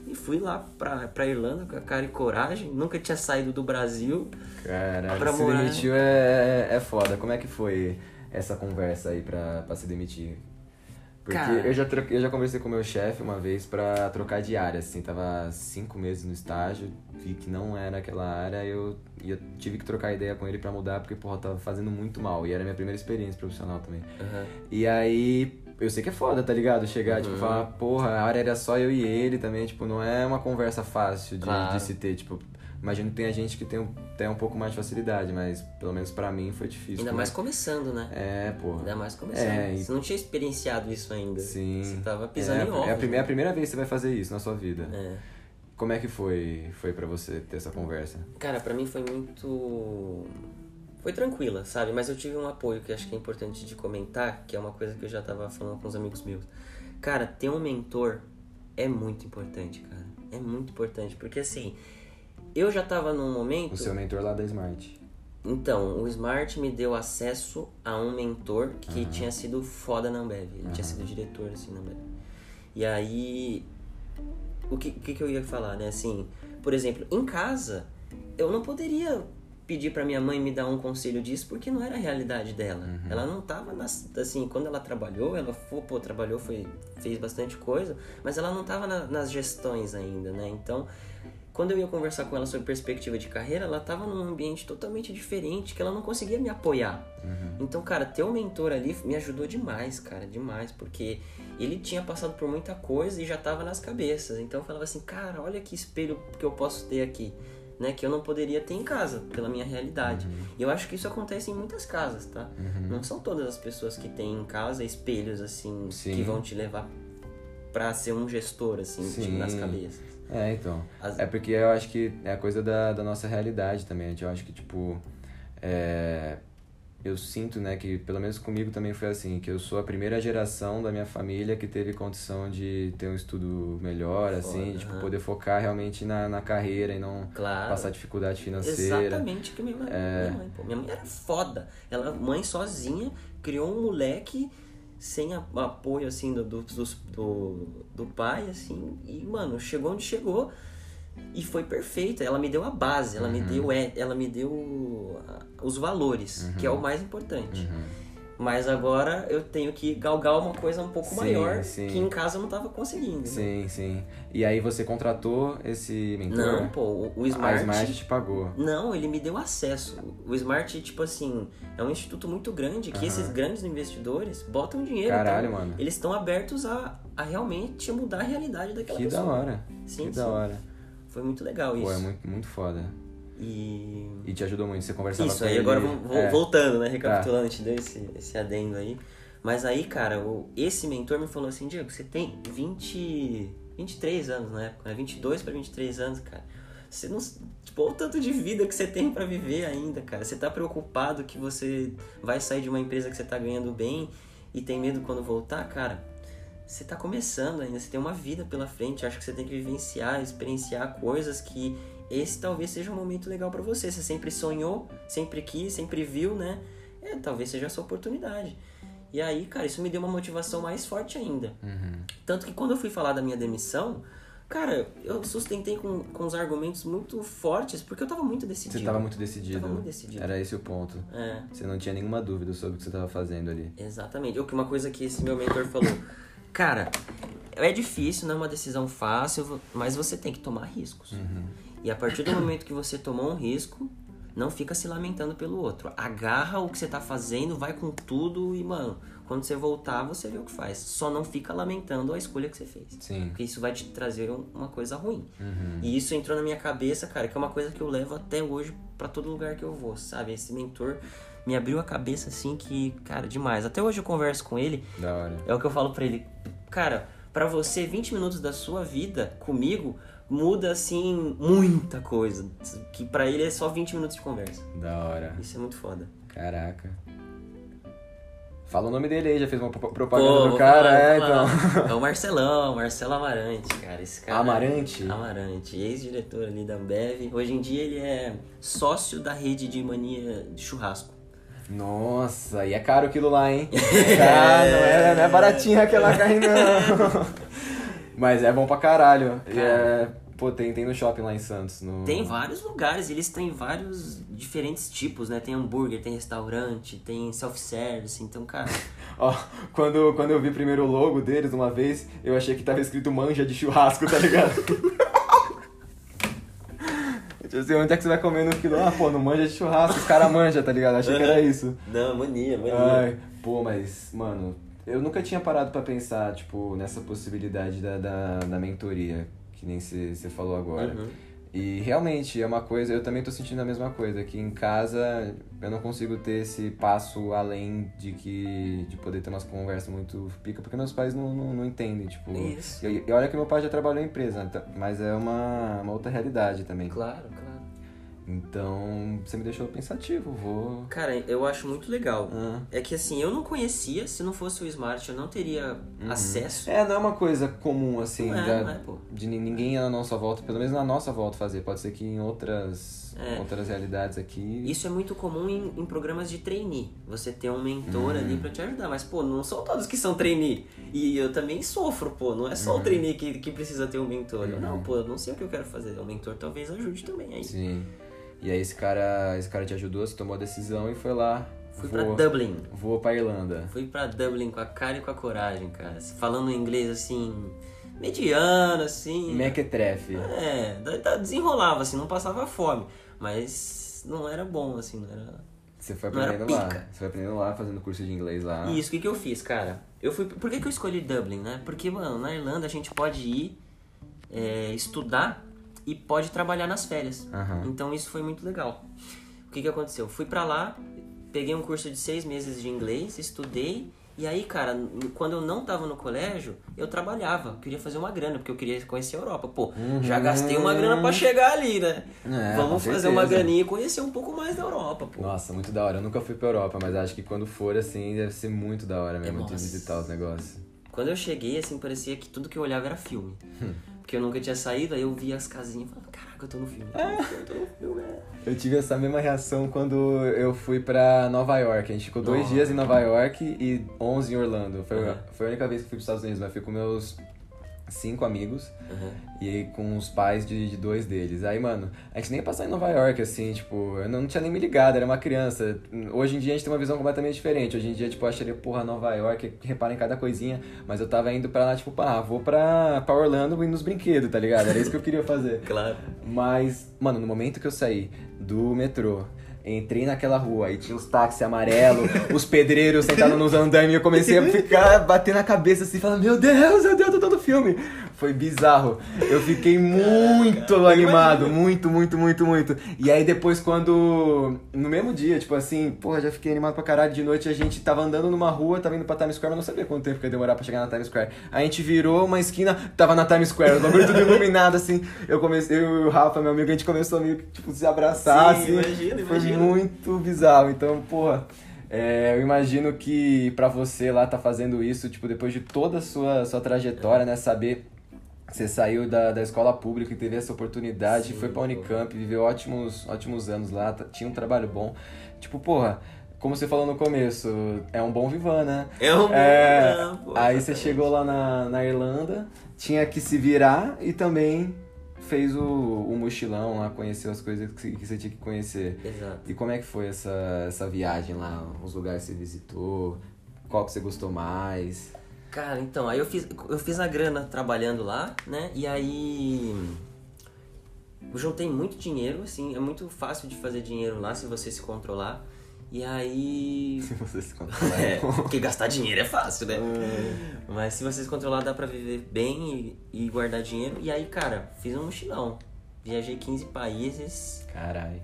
e fui lá pra, pra Irlanda com a cara e coragem, nunca tinha saído do Brasil. Caralho, Pra se morar, demitiu é, é foda. Como é que foi essa conversa aí pra, pra se demitir? Porque Cara. eu já, eu já conversei com o meu chefe uma vez pra trocar de área, assim, tava cinco meses no estágio, vi que não era aquela área, eu, e eu tive que trocar ideia com ele pra mudar, porque, porra, tava fazendo muito mal, e era a minha primeira experiência profissional também. E aí, eu sei que é foda, tá ligado? Chegar, tipo, falar, porra, a área era só eu e ele também, tipo, não é uma conversa fácil de, Claro. de se ter, tipo, imagino que tem a gente que tem, um- tem um pouco mais de facilidade, mas pelo menos pra mim foi difícil. Ainda Como mais é- começando, né? É, porra. Ainda mais começando. É, e- Você não tinha experienciado isso ainda. Sim. Você tava pisando é, em ovos. É a, primeira, é a primeira vez que você vai fazer isso na sua vida. É. Como é que foi, foi para você ter essa conversa? Cara, pra mim foi muito. Foi tranquila, sabe? Mas eu tive um apoio que acho que é importante de comentar, que é uma coisa que eu já tava falando com os amigos meus. Cara, ter um mentor é muito importante, cara. É muito importante, porque assim, eu já tava num momento. O seu mentor lá da Smart. Então, o Smart me deu acesso a um mentor que tinha sido foda na Ambev. Ele tinha sido diretor, assim, na Ambev. E aí, o que, que que eu ia falar, né? Assim, por exemplo, em casa, eu não poderia pedir pra minha mãe me dar um conselho disso porque não era a realidade dela. Ela não tava nas, assim, quando ela trabalhou, ela foi, pô, trabalhou, foi, fez bastante coisa, mas ela não tava na- nas gestões ainda, né? Então, quando eu ia conversar com ela sobre perspectiva de carreira, ela tava num ambiente totalmente diferente, que ela não conseguia me apoiar. Então, cara, ter um mentor ali me ajudou demais, cara, demais, porque ele tinha passado por muita coisa e já tava nas cabeças. Então eu falava assim, cara, olha que espelho que eu posso ter aqui, né? Que eu não poderia ter em casa, pela minha realidade. E eu acho que isso acontece em muitas casas, tá? Não são todas as pessoas que têm em casa espelhos, assim, Sim. que vão te levar pra ser um gestor, assim, tipo, Sim. nas cabeças. É, então. As- É porque eu acho que é a coisa da, da nossa realidade também. Eu acho que, tipo. É... eu sinto, né, que pelo menos comigo também foi assim, que eu sou a primeira geração da minha família que teve condição de ter um estudo melhor, Foda, assim, tipo, aham. poder focar realmente na, na carreira e não Claro. passar dificuldade financeira. Exatamente que minha mãe, minha mãe, pô. Minha mãe era foda. Ela, mãe sozinha, criou um moleque sem a- apoio, assim, do, do, do, do pai, assim. E, mano, chegou onde chegou e foi perfeita. Ela me deu a base, ela me Uhum. deu, é, ela me deu ah, os valores, que é o mais importante. Uhum. Mas agora eu tenho que galgar uma coisa um pouco Sim, maior sim. que em casa eu não tava conseguindo. né? Sim, sim. E aí você contratou esse mentor? Não, pô, o, o A Smart. Smart te pagou. Não, ele me deu acesso. O Smart, tipo assim, é um instituto muito grande que esses grandes investidores botam dinheiro. Caralho, então, mano. Eles estão abertos a, a realmente mudar a realidade daquela Que pessoa. da hora. Sim, que sim. da hora. Foi muito legal isso. Pô, é muito, muito foda. E. E te ajudou muito. Você conversava Isso, com aí ele. agora vamos, vou- É. voltando, né? Recapitulando, te deu esse, esse adendo aí. Mas aí, cara, o, esse mentor me falou assim, Diego, você tem 20, 23 anos na época, né? 22 para 23 anos, cara. Você não. Tipo, olha o tanto de vida que você tem pra viver ainda, cara. Você tá preocupado que você vai sair de uma empresa que você tá ganhando bem e tem medo quando voltar, cara. Você tá começando ainda, você tem uma vida pela frente. Eu acho que você tem que vivenciar, experienciar coisas que esse talvez seja um momento legal pra você. Você sempre sonhou, sempre quis, sempre viu, né? É, talvez seja a sua oportunidade. E aí, cara, isso me deu uma motivação mais forte ainda. Uhum. Tanto que quando eu fui falar da minha demissão, cara, eu sustentei com, com os argumentos muito fortes, porque eu tava muito decidido. Você tava muito decidido. Tava muito decidido. Era esse o ponto. É, Você não tinha nenhuma dúvida sobre o que você tava fazendo ali. exatamente. Que uma coisa que esse meu mentor falou, cara, é difícil, não é uma decisão fácil, mas você tem que tomar riscos. E a partir do momento que você tomou um risco, não fica se lamentando pelo outro. Agarra o que você tá fazendo, vai com tudo e, mano, quando você voltar, você vê o que faz. Só não fica lamentando a escolha que você fez. Sim. Porque isso vai te trazer um- uma coisa ruim. Uhum. E isso entrou na minha cabeça, cara, que é uma coisa que eu levo até hoje pra todo lugar que eu vou, sabe? Esse mentor me abriu a cabeça assim que, cara, demais. Até hoje eu converso com ele, Da hora. é o que eu falo pra ele. Cara, pra você 20 minutos da sua vida comigo muda assim muita coisa, que pra ele é só 20 minutos de conversa. Da hora. Isso é muito foda. Caraca. Fala o nome dele aí, já fez uma pro- propaganda Pô, do cara, falar, é, então. É o Marcelão, Marcelo Amarante, cara. Esse cara Amarante? Amarante, ex-diretor ali da Ambev. Hoje em dia ele é sócio da rede de mania de churrasco. Nossa, e é caro aquilo lá, hein? Cara, não é, não é baratinha aquela carne, não. Mas é bom pra caralho. É, pô, tem, tem no shopping lá em Santos. No... Tem vários lugares, eles têm vários diferentes tipos, né? Tem hambúrguer, tem restaurante, tem self-service, então, cara. Ó, quando, quando eu vi primeiro o logo deles uma vez, eu achei que tava escrito manja de churrasco, tá ligado? Tipo assim, onde é que você vai comer no quilo? Ah, pô, no manja de churrasco, os caras manja, tá ligado? Achei que era isso. Não, mania, mania. Ai, pô, mas, mano, eu nunca tinha parado pra pensar, tipo, nessa possibilidade da, da, da mentoria, que nem você falou agora. Uhum. E realmente é uma coisa, eu também tô sentindo a mesma coisa, que em casa eu não consigo ter esse passo além de que de poder ter umas conversas muito pica, porque meus pais não, não, não entendem, tipo. Isso. E, e olha que meu pai já trabalhou em empresa, tá- mas é uma, uma outra realidade também. Claro, claro. Então, você me deixou pensativo, vou. Cara, eu acho muito legal. Ah. É que assim, eu não conhecia, se não fosse o Smart, eu não teria acesso. É, não é uma coisa comum, assim, Não é, da- não é, pô. de ni- ninguém na nossa volta, pelo menos na nossa volta fazer. Pode ser que em outras, É. outras realidades aqui. Isso é muito comum em, em programas de trainee. Você ter um mentor Uhum. ali pra te ajudar. Mas, pô, não são todos que são trainee. E eu também sofro, pô. Não é Uhum. só o trainee que, que precisa ter um mentor. Eu, não, pô, eu não sei o que eu quero fazer. O mentor talvez ajude também. Aí Sim. E aí esse cara, esse cara te ajudou, você tomou a decisão e foi lá. fui voou, pra Dublin. voou pra Irlanda. Fui pra Dublin com a cara e com a coragem, cara. Falando inglês assim, mediano, assim. Mequetrefe. É, desenrolava, assim, não passava fome. Mas não era bom, assim, não era. Você foi aprendendo lá. Você foi aprendendo lá, fazendo curso de inglês lá. E isso, o que, que eu fiz, cara? Eu fui. Por que, que eu escolhi Dublin, né? Porque, mano, na Irlanda a gente pode ir é, estudar e pode trabalhar nas férias. Aham. Então isso foi muito legal. O que, que aconteceu? Fui pra lá, peguei um curso de seis meses de inglês, estudei E aí, cara, quando eu não tava no colégio, eu trabalhava. Eu queria fazer uma grana, porque eu queria conhecer a Europa. Pô, já gastei uma grana pra chegar ali, né? É, Vamos fazer uma graninha e conhecer um pouco mais da Europa, pô. Nossa, muito da hora. Eu nunca fui pra Europa, mas acho que quando for assim, deve ser muito da hora mesmo de Nossa. visitar os negócios. Quando eu cheguei, assim, parecia que tudo que eu olhava era filme. Porque eu nunca tinha saído, aí eu via as casinhas e falava, caraca, eu tô no filme. Eu tô no filme, é. Eu tive essa mesma reação quando eu fui pra Nova York. A gente ficou dois Nossa. dias em Nova York e 11 em Orlando. Foi, Uhum. foi a única vez que fui pros Estados Unidos, mas fui com meus cinco amigos Uhum. e com os pais de, de dois deles. Aí, mano, a gente nem ia passar em Nova York, assim, tipo, eu não tinha nem me ligado, era uma criança. Hoje em dia a gente tem uma visão completamente diferente. Hoje em dia, tipo, eu acharia, porra, Nova York, repara em cada coisinha. Mas eu tava indo pra lá, tipo, pá, vou pra, pra Orlando e nos brinquedos, tá ligado? Era isso que eu queria fazer. Claro. Mas, mano, no momento que eu saí do metrô, entrei naquela rua e tinha os táxis amarelos, os pedreiros sentados nos andames e eu comecei a ficar, bater na cabeça assim, falando, meu Deus, meu Deus, eu tô no filme. Foi bizarro. Eu fiquei muito animado, muito, muito, muito, muito. E aí depois quando, no mesmo dia, tipo assim, porra, já fiquei animado pra caralho, de noite a gente tava andando numa rua, tava indo pra Times Square, mas não sabia quanto tempo que ia demorar pra chegar na Times Square. A gente virou uma esquina, tava na Times Square, o bagulho tudo iluminado, assim. Eu comecei, eu e o Rafa, meu amigo, a gente começou a meio que, tipo, se abraçar, Sim, assim. imagino, Foi imagino. muito bizarro. Então, porra, é, eu imagino que pra você lá tá fazendo isso, tipo, depois de toda a sua, sua trajetória, né, saber você saiu da, da escola pública e teve essa oportunidade, Sim, foi pra. Unicamp, viveu ótimos, ótimos anos lá, tá- tinha um trabalho bom. Tipo, porra, como você falou no começo, é um bom vivan, né? É um bom É, vivan, pô, aí você chegou lá na, na Irlanda, tinha que se virar e também fez o, o mochilão lá, conheceu as coisas que, que você tinha que conhecer. Exato. E como é que foi essa, essa viagem lá? Os lugares que você visitou? Qual que você gostou mais? Cara, então, aí eu fiz, eu fiz a grana trabalhando lá, né? E aí. Eu juntei muito dinheiro, assim, é muito fácil de fazer dinheiro lá se você se controlar. E aí. Se você se controlar. É, porque gastar dinheiro é fácil, né? Mas se você se controlar, dá pra viver bem e, e guardar dinheiro. E aí, cara, fiz um mochilão. Viajei 15 países Caralho.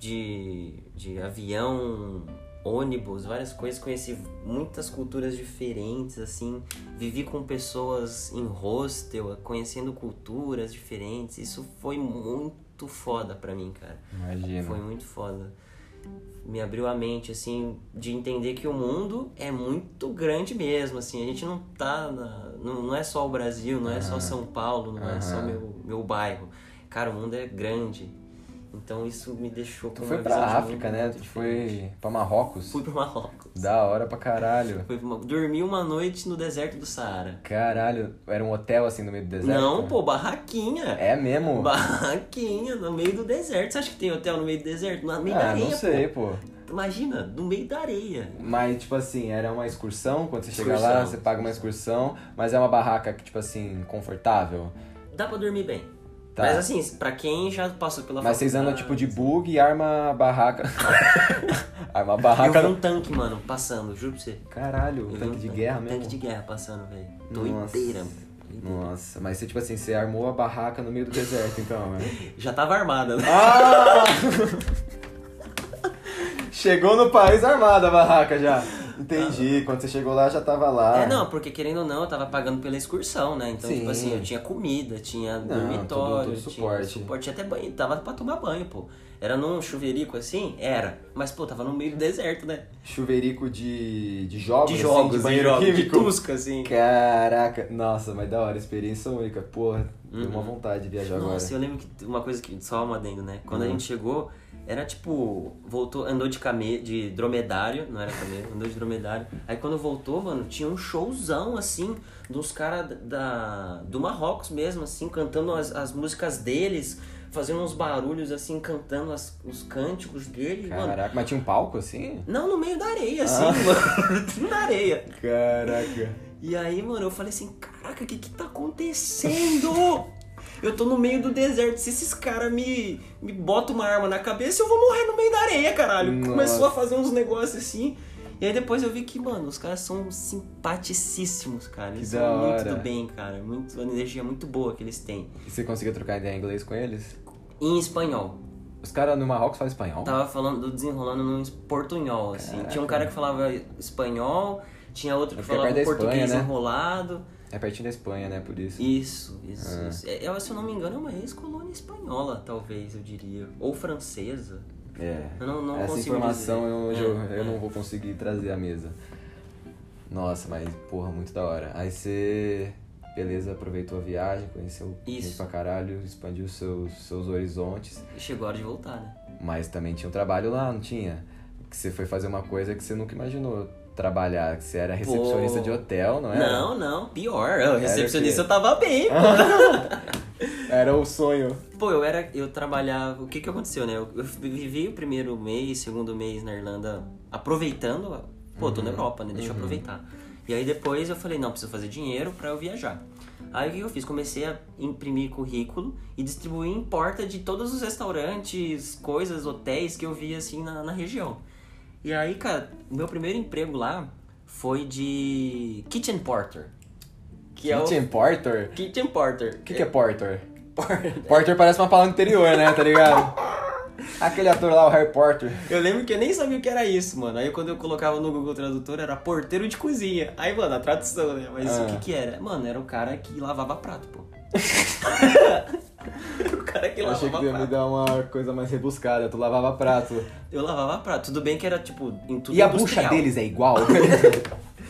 de, de avião, ônibus, várias coisas. Conheci muitas culturas diferentes, assim. Vivi com pessoas em hostel, conhecendo culturas diferentes. Isso foi muito foda pra mim, cara. Imagina. Foi muito foda. Me abriu a mente, assim, de entender que o mundo é muito grande mesmo, assim. A gente não tá na... Não, não é só o Brasil, não é só São Paulo, não é só meu, meu bairro. Cara, o mundo é grande. Então isso me deixou com Tu foi uma pra África, né? Tu diferente. foi pra Marrocos. Fui pro Marrocos. Da hora pra caralho. Fui pra. Dormi uma noite no deserto do Saara. Caralho. Era um hotel assim no meio do deserto? Não, pô, barraquinha. É mesmo? Barraquinha no meio do deserto. Você acha que tem hotel no meio do deserto? No meio da ah, areia, não sei, pô. pô. Imagina, no meio da areia. Mas, tipo assim, era uma excursão? Quando você chega lá, Excursão. você paga uma excursão, mas é uma barraca, que, tipo assim, confortável? Dá pra dormir bem. Tá. Mas assim, pra quem já passou pela Mas vocês andam, tipo, de bug e arma barraca. arma a Eu barraca... vi um tanque, mano, passando, juro pra você. Caralho, um tanque de guerra mesmo? Tanque de guerra passando, velho. Nossa. Doideira, mano. Nossa, mas você, tipo assim, você armou a barraca no meio do deserto, então, né? Já tava armada, né? Ah! Chegou no país armada a barraca já. Entendi. Quando você chegou lá, já tava lá. É, não, porque querendo ou não, eu tava pagando pela excursão, né? Então, Sim. tipo assim, eu tinha comida, tinha Não, dormitório, todo- todo tinha suporte. suporte, tinha até banho, tava pra tomar banho, pô. Era num chuveirico assim? Era. Mas, pô, tava no meio do deserto, né? Chuveirico de, de jogos, De assim, jogos, de banheiro químico. de tusca, assim. Caraca, nossa, mas da hora, experiência única. Porra, deu uma vontade de viajar Uhum. Nossa, agora. eu lembro que uma coisa que só uma adendo, né? Quando a Uhum. gente chegou, era tipo, voltou, andou de came, de dromedário, não era camelo, andou de dromedário. Aí quando voltou, mano, tinha um showzão assim dos caras da do Marrocos mesmo, assim, cantando as, as músicas deles, fazendo uns barulhos assim, cantando as, os cânticos dele, mano. Caraca, mas tinha um palco assim? Não, no meio da areia, assim, Ah. mano. Tudo na areia. Caraca. E aí, mano, eu falei assim, caraca, o que que tá acontecendo? Eu tô no meio do deserto, se esses caras me, me botam uma arma na cabeça, eu vou morrer no meio da areia, caralho. Nossa. Começou a fazer uns negócios assim. E aí depois eu vi que, mano, os caras são simpaticíssimos, cara. Eles são muito do bem, cara. Muito, uma energia muito boa que eles têm. E você conseguiu trocar ideia em inglês com eles? Em espanhol. Os caras no Marrocos falam espanhol? Tava falando, desenrolando num portunhol, assim. Caraca. Tinha um cara que falava espanhol, Tinha outro que falava português Espanha, né? enrolado. É pertinho da Espanha, né? Por isso. Isso, isso, Ah. isso. É, se eu não me engano, é uma ex-colônia espanhola, talvez, eu diria. Ou francesa. É. Eu não- não Essa consigo informação eu, eu, É, eu é. não vou conseguir trazer à mesa. Nossa, mas porra, muito da hora. Aí você, beleza, aproveitou a viagem, conheceu Isso. gente pra caralho, expandiu seus, seus horizontes. E chegou a hora de voltar, né? Mas também tinha um trabalho lá, não tinha? Que você foi fazer uma coisa que você nunca imaginou trabalhar, que você era recepcionista Pô. de hotel, não era? Não, não, pior. O recepcionista eu tava bem, pô. Era o sonho. Pô, eu era. Eu trabalhava. O que que aconteceu, né? Eu, eu vivi o primeiro mês, segundo mês na Irlanda aproveitando. Pô, tô na Europa, né? Deixa eu aproveitar. E aí depois eu falei, não, preciso fazer dinheiro pra eu viajar. Aí o que eu fiz? Comecei a imprimir currículo e distribuir em porta de todos os restaurantes, coisas, hotéis que eu via assim na, na região. E aí, cara, meu primeiro emprego lá foi de kitchen porter. Que é o Kitchen Porter? kitchen porter. O que, que é Porter? Porter. Porter parece uma palavra anterior, né? Tá ligado? Aquele ator lá, o Harry Potter. Eu lembro que eu nem sabia o que era isso, mano. Aí quando eu colocava no Google Tradutor era porteiro de cozinha. Aí, mano, a tradução, né? Mas Ah. o que que era? Mano, era o cara que lavava prato, pô. o cara que Eu lavava achei que ia me prato. dar uma coisa mais rebuscada. Tu lavava prato. Eu lavava prato. Tudo bem que era, tipo, em tudo E a industrial. bucha deles é igual?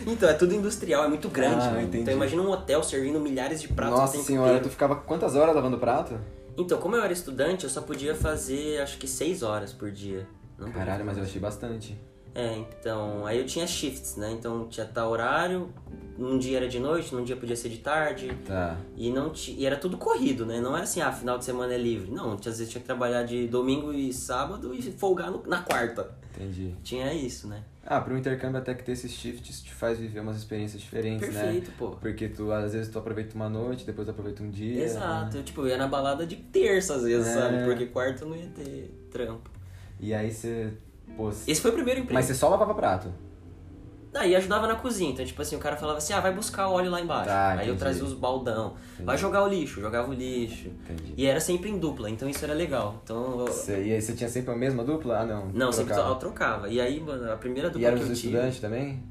Então, é tudo industrial, é muito grande, Ah, entendi. Então imagina um hotel servindo milhares de pratos Nossa senhora, inteiro. tu ficava quantas horas lavando prato? Então, como eu era estudante, eu só podia fazer, acho que, seis horas por dia. Não Caralho, mas eu achei bastante. É, então, aí eu tinha shifts, né? Então tinha tal horário, num dia era de noite, num dia podia ser de tarde. Tá. E não ti- e era tudo corrido, né? Não era assim, ah, final de semana é livre. Não, às vezes tinha que trabalhar de domingo e sábado e folgar no- na quarta. Entendi. Tinha isso, né? Ah, pro intercâmbio até que ter esses shifts te faz viver umas experiências diferentes, né? Perfeito, pô. Porque tu, às vezes, tu aproveita uma noite, depois tu aproveita um dia. Exato. né? Eu, tipo, ia na balada de terça às vezes, É. sabe? Porque quarta não ia ter trampo. E aí você... Pô, Esse foi o primeiro emprego. mas você só lavava prato? Aí ajudava na cozinha. Então, tipo assim, o cara falava assim, ah, vai buscar o óleo lá embaixo. Tá, Aí eu entendi. trazia os baldão. Vai jogar o lixo, jogava o lixo. Entendi. E era sempre em dupla, então isso era legal. Então, eu- Você, e aí você tinha sempre a mesma dupla? Ah, não. não, sempre trocava. eu trocava. E aí, mano, a primeira dupla E eram os tive... estudantes também?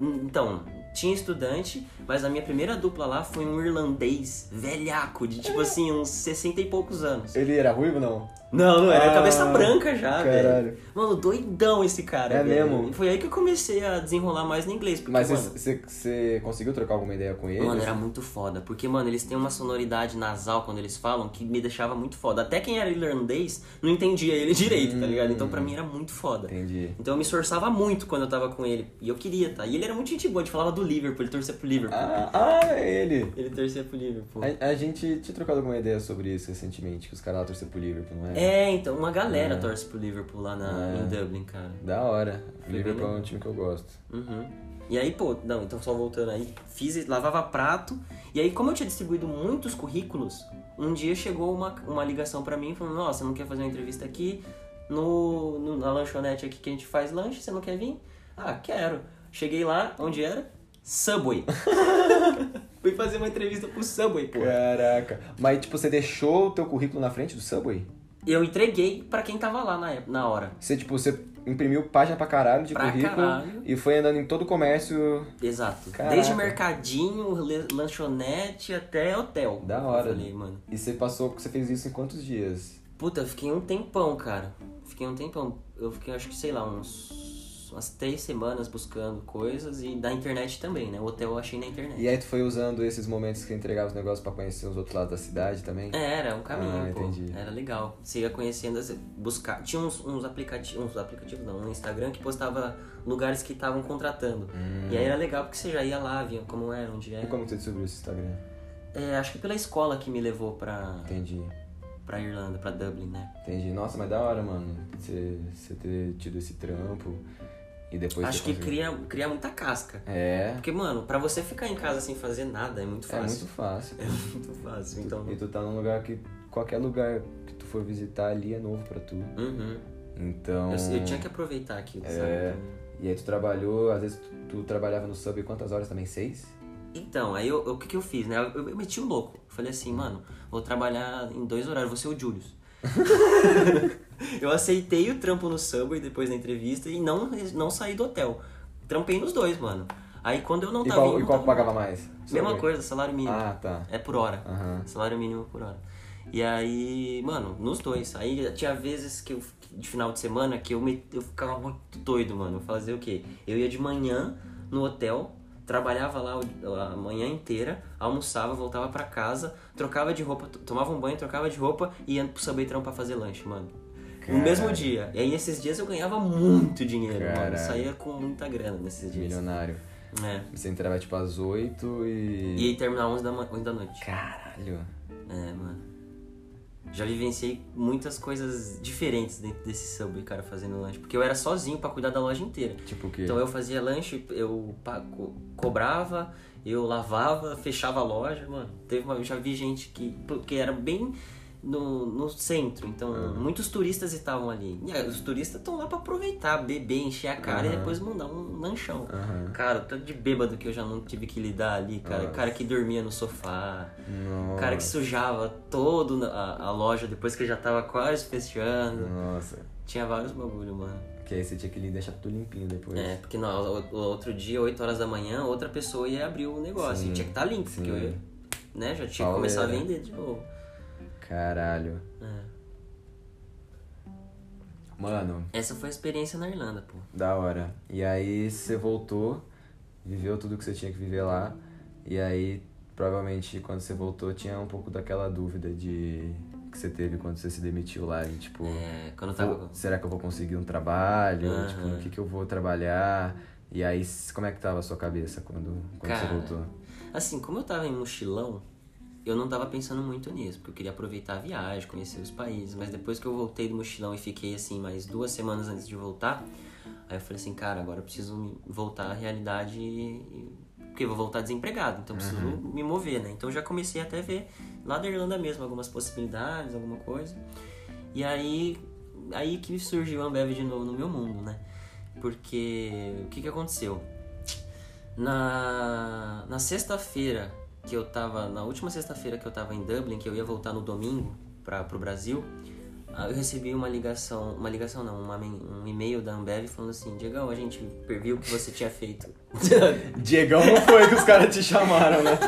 Hum, Então, tinha estudante, mas a minha primeira dupla lá foi um irlandês velhaco, de tipo assim, uns 60 e poucos anos. Ele era ruivo não? Não, não, era Ah, cabeça branca já, caralho. velho. Mano, doidão esse cara, É velho. mesmo? Foi aí que eu comecei a desenrolar mais no inglês, porque, Mas você- conseguiu trocar alguma ideia com ele? Mano, era muito foda. Porque, mano, eles têm uma sonoridade nasal quando eles falam que me deixava muito foda. Até quem era irlandês não entendia ele direito, tá ligado? Então pra mim era muito foda. Entendi. Então eu me esforçava muito quando eu tava com ele. E eu queria, tá? E ele era muito gente boa, a gente falava do Liverpool, ele torcia pro Liverpool. Ah, ah, é ele. Ele torcia pro Liverpool. A, a gente tinha trocado alguma ideia sobre isso recentemente, que os caras torciam pro Liverpool, não é? É, então, uma galera É. torce pro Liverpool lá na, É. em Dublin, cara. Da hora. O Liverpool é um time que eu gosto. Uhum. E aí, pô, não, então só voltando aí, fiz, lavava prato. E aí, como eu tinha distribuído muitos currículos, um dia chegou uma, uma ligação pra mim falando: Nossa, não quer fazer uma entrevista aqui no, no- na lanchonete aqui que a gente faz lanche? Você não quer vir? Ah, quero. Cheguei lá, onde era? Subway. Fui fazer uma entrevista pro Subway, pô. Caraca. Mas, tipo, você deixou o teu currículo na frente do Subway? Eu entreguei pra quem tava lá na, época- na hora. Você, tipo, você imprimiu página pra caralho de Pra currículo caralho. e foi andando em todo o comércio. Exato. Caraca. Desde mercadinho, lanchonete até hotel. Da hora. Falei, mano. E você passou, você fez isso em quantos dias? Puta, eu fiquei um tempão, cara. Fiquei um tempão. Eu fiquei, acho que, sei lá, uns. Umas três semanas buscando coisas e da internet também, né? O hotel eu achei na internet. E aí tu foi usando esses momentos que entregava os negócios pra conhecer os outros lados da cidade também? É, era um caminho, Ah, pô. entendi. Era legal. Você ia conhecendo, buscar. Tinha uns, uns aplicativos, uns aplicativos não, no Instagram que postava lugares que estavam contratando. E aí era legal porque você já ia lá, via como era, onde Hum. E era. como você descobriu esse Instagram? É, acho que pela escola que me levou pra, Entendi. pra Irlanda, pra Dublin, né? Entendi. Nossa, mas da hora, mano. Você ter tido esse trampo e depois acho que cria, cria muita casca. É, Porque, mano, pra você ficar em casa sem fazer nada é muito é fácil. muito fácil. É muito fácil, então. E tu tá num lugar que qualquer lugar que tu for visitar ali é novo pra tu. Uhum. Então. Eu, eu tinha que aproveitar aquilo, É. sabe? E aí tu trabalhou, às vezes tu, tu trabalhava no sub quantas horas também? Seis? Então, aí eu, eu- o que, que eu fiz, né? Eu, eu meti o louco. Falei assim, mano, vou trabalhar em dois horários, vou ser o Julius. eu aceitei o trampo no Subway depois da entrevista e não, não saí do hotel. Trampei nos dois, mano. Aí quando eu não E tava qual, indo, e qual pagava mais? Mesma coisa, salário mínimo. Ah, tá. É por hora. Aham. Salário mínimo por hora. E aí, mano, nos dois. Aí tinha vezes que eu, de final de semana, que eu, me, eu ficava muito doido, mano. Fazer o quê? Eu ia de manhã no hotel, trabalhava lá a manhã inteira, almoçava, voltava pra casa, trocava de roupa, tomava um banho, trocava de roupa e ia pro Subwaytrão pra fazer lanche, mano. No Caralho. mesmo dia. E aí nesses dias eu ganhava muito dinheiro, mano. Eu saía com muita grana nesses dias. Milionário. É. Você entrava tipo às 8 e. E aí terminava 11 da, ma- 11 da noite. Caralho. É, mano. Já vivenciei muitas coisas diferentes dentro desse Subway, cara, fazendo lanche. Porque eu era sozinho pra cuidar da loja inteira. Tipo o quê? Então eu fazia lanche, eu pa- co- cobrava, eu lavava, fechava a loja, mano. Teve uma, eu já vi gente que. Porque era bem no, no centro, então muitos turistas estavam ali. E aí, os turistas estão lá pra aproveitar, beber, encher a cara e Aham. depois mandar um lanchão. Aham. Cara, tanto de bêbado que eu já não tive que lidar ali, cara. Nossa. Cara que dormia no sofá. Nossa. Cara que sujava todo a, loja depois que já tava quase fechando. Nossa. Tinha vários bagulho, mano. Que aí você tinha que deixar tudo limpinho depois. É, porque no, outro dia, 8 horas da manhã, outra pessoa ia abrir o negócio. Sim, E tinha que estar limpo, porque eu ia, né, já tinha que começar a vender de novo. Caralho. É. Mano, Essa foi a experiência na Irlanda, pô. da hora. E aí você voltou, viveu tudo que você tinha que viver lá. E aí, provavelmente, quando você voltou, tinha um pouco daquela dúvida de que você teve quando você se demitiu lá. De, tipo, É, quando vou- tava. será que eu vou conseguir um trabalho? Aham. Tipo, no que, que eu vou trabalhar? E aí, como é que tava a sua cabeça quando, quando você Cara, voltou? Assim, como eu tava em mochilão, eu não tava pensando muito nisso, porque eu queria aproveitar a viagem, conhecer os países. Mas depois que eu voltei do mochilão e fiquei assim mais duas semanas antes de voltar, aí eu falei assim, cara, agora eu preciso voltar à realidade, porque eu vou voltar desempregado, então eu preciso me mover, né? Então eu já comecei até a ver lá da Irlanda mesmo algumas possibilidades, alguma coisa. E aí, aí que surgiu a Ambev de novo no meu mundo, né? Porque o que que aconteceu? Na, na sexta-feira que eu tava, na última sexta-feira que eu tava em Dublin, que eu ia voltar no domingo para pro Brasil, ah, eu recebi uma ligação, uma ligação não, uma um e-mail da Ambev falando assim, Diegão, a gente viu o que você tinha feito. Diegão não foi que os caras te chamaram, né?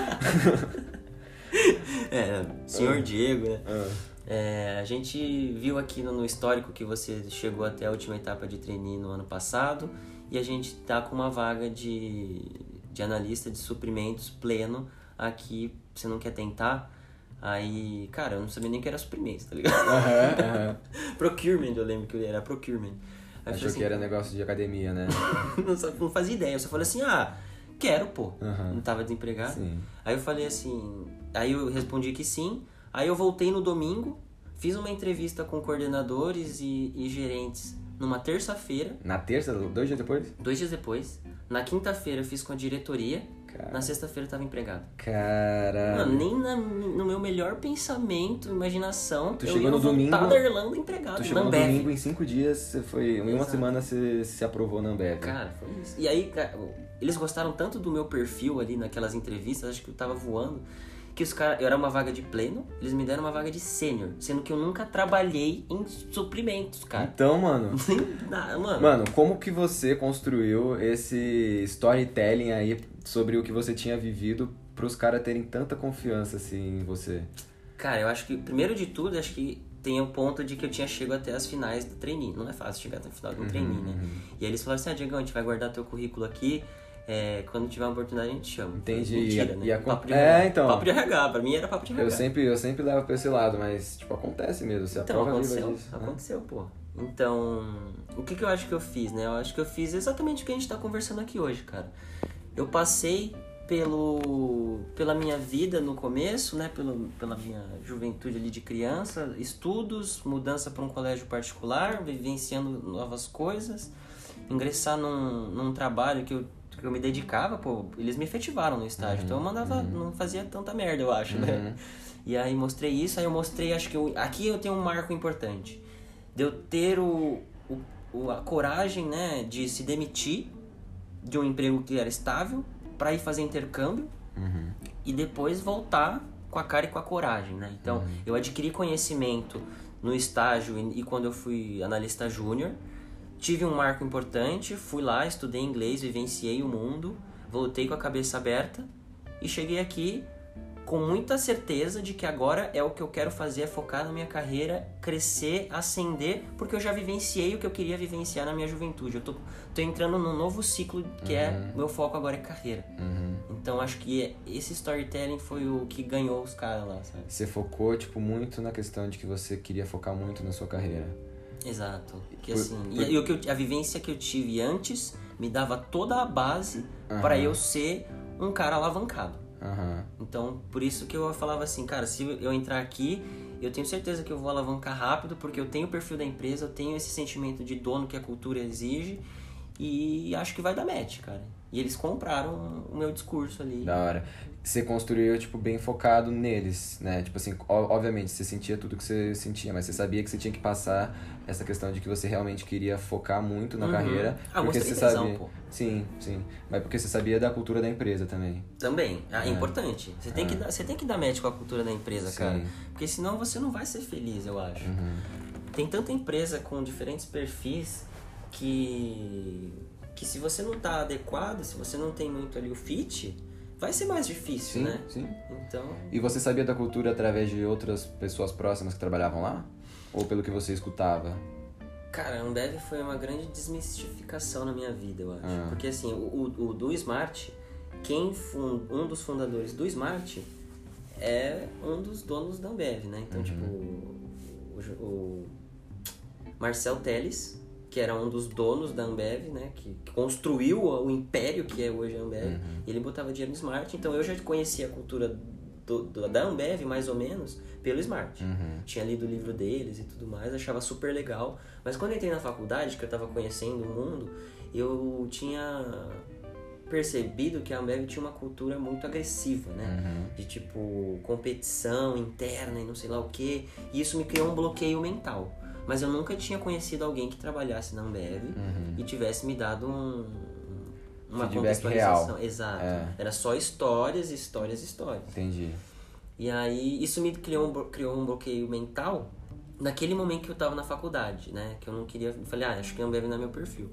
é, senhor Diego, né? Ah. É, a gente viu aqui no, no histórico que você chegou até a última etapa de trainee no ano passado e a gente tá com uma vaga de, de analista de suprimentos pleno aqui. Você não quer tentar? Aí, cara, eu não sabia nem que era suprimentos, tá ligado? Aham, aham. procurement, eu lembro que era procurement. Aí Achou falei que era negócio de academia, né? assim, não, não fazia ideia, eu só falei assim, ah, quero, pô. Aham. Não tava desempregado. Sim. Aí eu falei assim, aí eu respondi que sim. Aí eu voltei no domingo, fiz uma entrevista com coordenadores e, e gerentes numa terça-feira, Na terça, dois dias depois? dois dias depois. Na quinta-feira eu fiz com a diretoria, Cara. na sexta-feira eu tava empregado. Caralho. Mano, nem na- no meu melhor pensamento, imaginação, Tu eu chegou ia no domingo- da Irlanda empregado, Tu chegou no domingo em cinco dias, você foi. Em uma Exato. semana você se aprovou na Ambev. Cara, foi isso. E aí, cara, eles gostaram tanto do meu perfil ali naquelas entrevistas, acho que eu tava voando, que os caras. Eu era uma vaga de pleno, eles me deram uma vaga de sênior, sendo que eu nunca trabalhei em suprimentos, cara. Então, mano. Mano, Mano, como que você construiu esse storytelling aí sobre o que você tinha vivido pros caras terem tanta confiança assim em você? cara, eu acho que, primeiro de tudo, acho que tem o ponto de que eu tinha chegado até as finais do trainee. Não é fácil chegar até o final do trainee, né? E aí eles falaram assim, ah, Diego, a gente vai guardar teu currículo aqui. é, quando tiver uma oportunidade a gente chama. Entendi. Mentira, E né? e a- papo de É, então. Papo de RH, pra mim era papo de RH. Eu sempre, eu sempre levo pra esse lado, mas, tipo, acontece mesmo. Você Então, aconteceu, disso. né? aconteceu, pô. Então, o que, que eu acho que eu fiz, né? Eu acho que eu fiz exatamente o que a gente tá conversando aqui hoje, cara. Eu passei pelo pela minha vida no começo, né? Pelo, pela minha juventude ali de criança, estudos, mudança para um colégio particular, vivenciando novas coisas, ingressar num, num trabalho que eu, que eu me dedicava, pô, eles me efetivaram no estágio, então eu mandava, não fazia tanta merda, eu acho, né? E aí mostrei isso, aí eu mostrei, acho que eu, aqui eu tenho um marco importante. De eu ter o, o, o- a coragem, né, de se demitir de um emprego que era estável para ir fazer intercâmbio Uhum. e depois voltar com a cara e com a coragem, né? Então, eu adquiri conhecimento no estágio e, e quando eu fui analista júnior, tive um marco importante, fui lá, estudei inglês, vivenciei o mundo, voltei com a cabeça aberta e cheguei aqui com muita certeza de que agora é o que eu quero fazer, é focar na minha carreira, crescer, ascender, porque eu já vivenciei o que eu queria vivenciar na minha juventude. Eu tô, tô entrando num novo ciclo que é Uhum. meu foco agora é carreira. Uhum. Então acho que esse storytelling foi o que ganhou os caras lá, sabe? Você focou, tipo, muito na questão de que você queria focar muito na sua carreira. Exato. Que Por- assim, por- e, e o que eu- a vivência que eu tive antes me dava toda a base para Aham. eu ser um cara alavancado. Aham. Então, por isso que eu falava assim, cara, se eu entrar aqui, eu tenho certeza que eu vou alavancar rápido, porque eu tenho o perfil da empresa, eu tenho esse sentimento de dono que a cultura exige e acho que vai dar match, cara. E eles compraram o meu discurso ali. Da hora. Você construiu, tipo, bem focado neles, né? Tipo assim, obviamente, você sentia tudo que você sentia, mas você sabia que você tinha que passar essa questão de que você realmente queria focar muito na Uhum. carreira. Ah, porque você tesão, sabia. pô. Sim, sim. Mas porque você sabia da cultura da empresa também. Também, é, É. importante. Você tem, que dar, você tem que dar match com a cultura da empresa, Sim. cara. Porque senão você não vai ser feliz, eu acho. Uhum. Tem tanta empresa com diferentes perfis que que se você não tá adequado, se você não tem muito ali o fit, vai ser mais difícil, Sim, né? sim. Então, E você sabia da cultura através de outras pessoas próximas que trabalhavam lá? Ou pelo que você escutava? cara, Ambev foi uma grande desmistificação na minha vida, eu acho. Ah. Porque assim, o, o, do Smart, quem fun, um dos fundadores do Smart é um dos donos da Ambev, né? Uhum. Então, tipo, o, o- o Marcel Teles, que era um dos donos da Ambev, né? Que, que construiu o império que é hoje a Ambev. Uhum. Ele botava dinheiro no Smart, então eu já conhecia a cultura do, do- da Ambev, mais ou menos, pelo Smart. Uhum. Tinha lido o livro deles e tudo mais, achava super legal. Mas quando eu entrei na faculdade, que eu tava conhecendo o mundo, eu tinha percebido que a Ambev tinha uma cultura muito agressiva, né? Uhum. De tipo competição interna e não sei lá o que. E isso me criou um bloqueio mental. Mas eu nunca tinha conhecido alguém que trabalhasse na Ambev Uhum. e tivesse me dado um, uma Feedback contextualização. real. Exato. É. Era só histórias, histórias, histórias. Entendi. E aí isso me criou um, criou um bloqueio mental naquele momento que eu tava na faculdade, né? Que eu não queria. eu Falei, ah, acho que a Ambev não é meu perfil.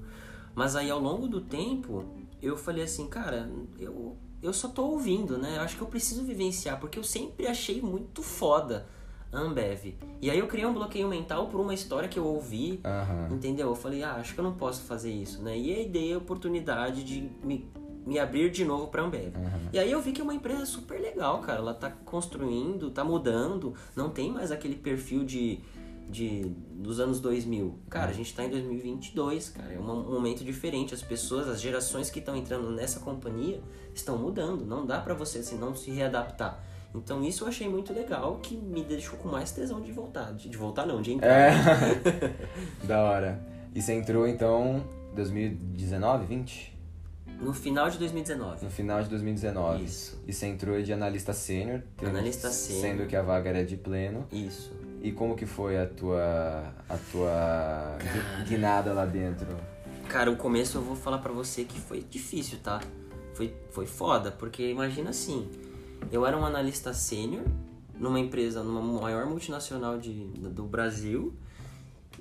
Mas aí ao longo do tempo, eu falei assim, cara, eu, eu só tô ouvindo, né? Eu acho que eu preciso vivenciar, porque eu sempre achei muito foda Ambev. E aí eu criei um bloqueio mental por uma história que eu ouvi, Aham. Entendeu? Eu falei, ah, acho que eu não posso fazer isso, né? E aí dei a oportunidade de me, me abrir de novo pra Ambev. Uhum. E aí eu vi que é uma empresa super legal, cara. Ela tá construindo, tá mudando, não tem mais aquele perfil de, de dos anos 2000. Cara, a gente tá em 2022, cara. É um momento diferente. As pessoas, as gerações que estão entrando nessa companhia estão mudando. Não dá pra você assim, não se readaptar. Então isso eu achei muito legal, que me deixou com mais tesão de voltar. De, de voltar não, de entrar. É. da hora. E você entrou então 2019, 20? No final de 2019. No final de 2019. Isso. E você entrou de analista sênior. Analista sênior. Sendo que a vaga era de pleno. Isso. E como que foi a tua a tua gui- guinada lá dentro? Cara, o começo eu vou falar pra você que foi difícil, tá? Foi, foi foda, porque imagina assim, eu era um analista sênior numa empresa, numa maior multinacional de, do Brasil,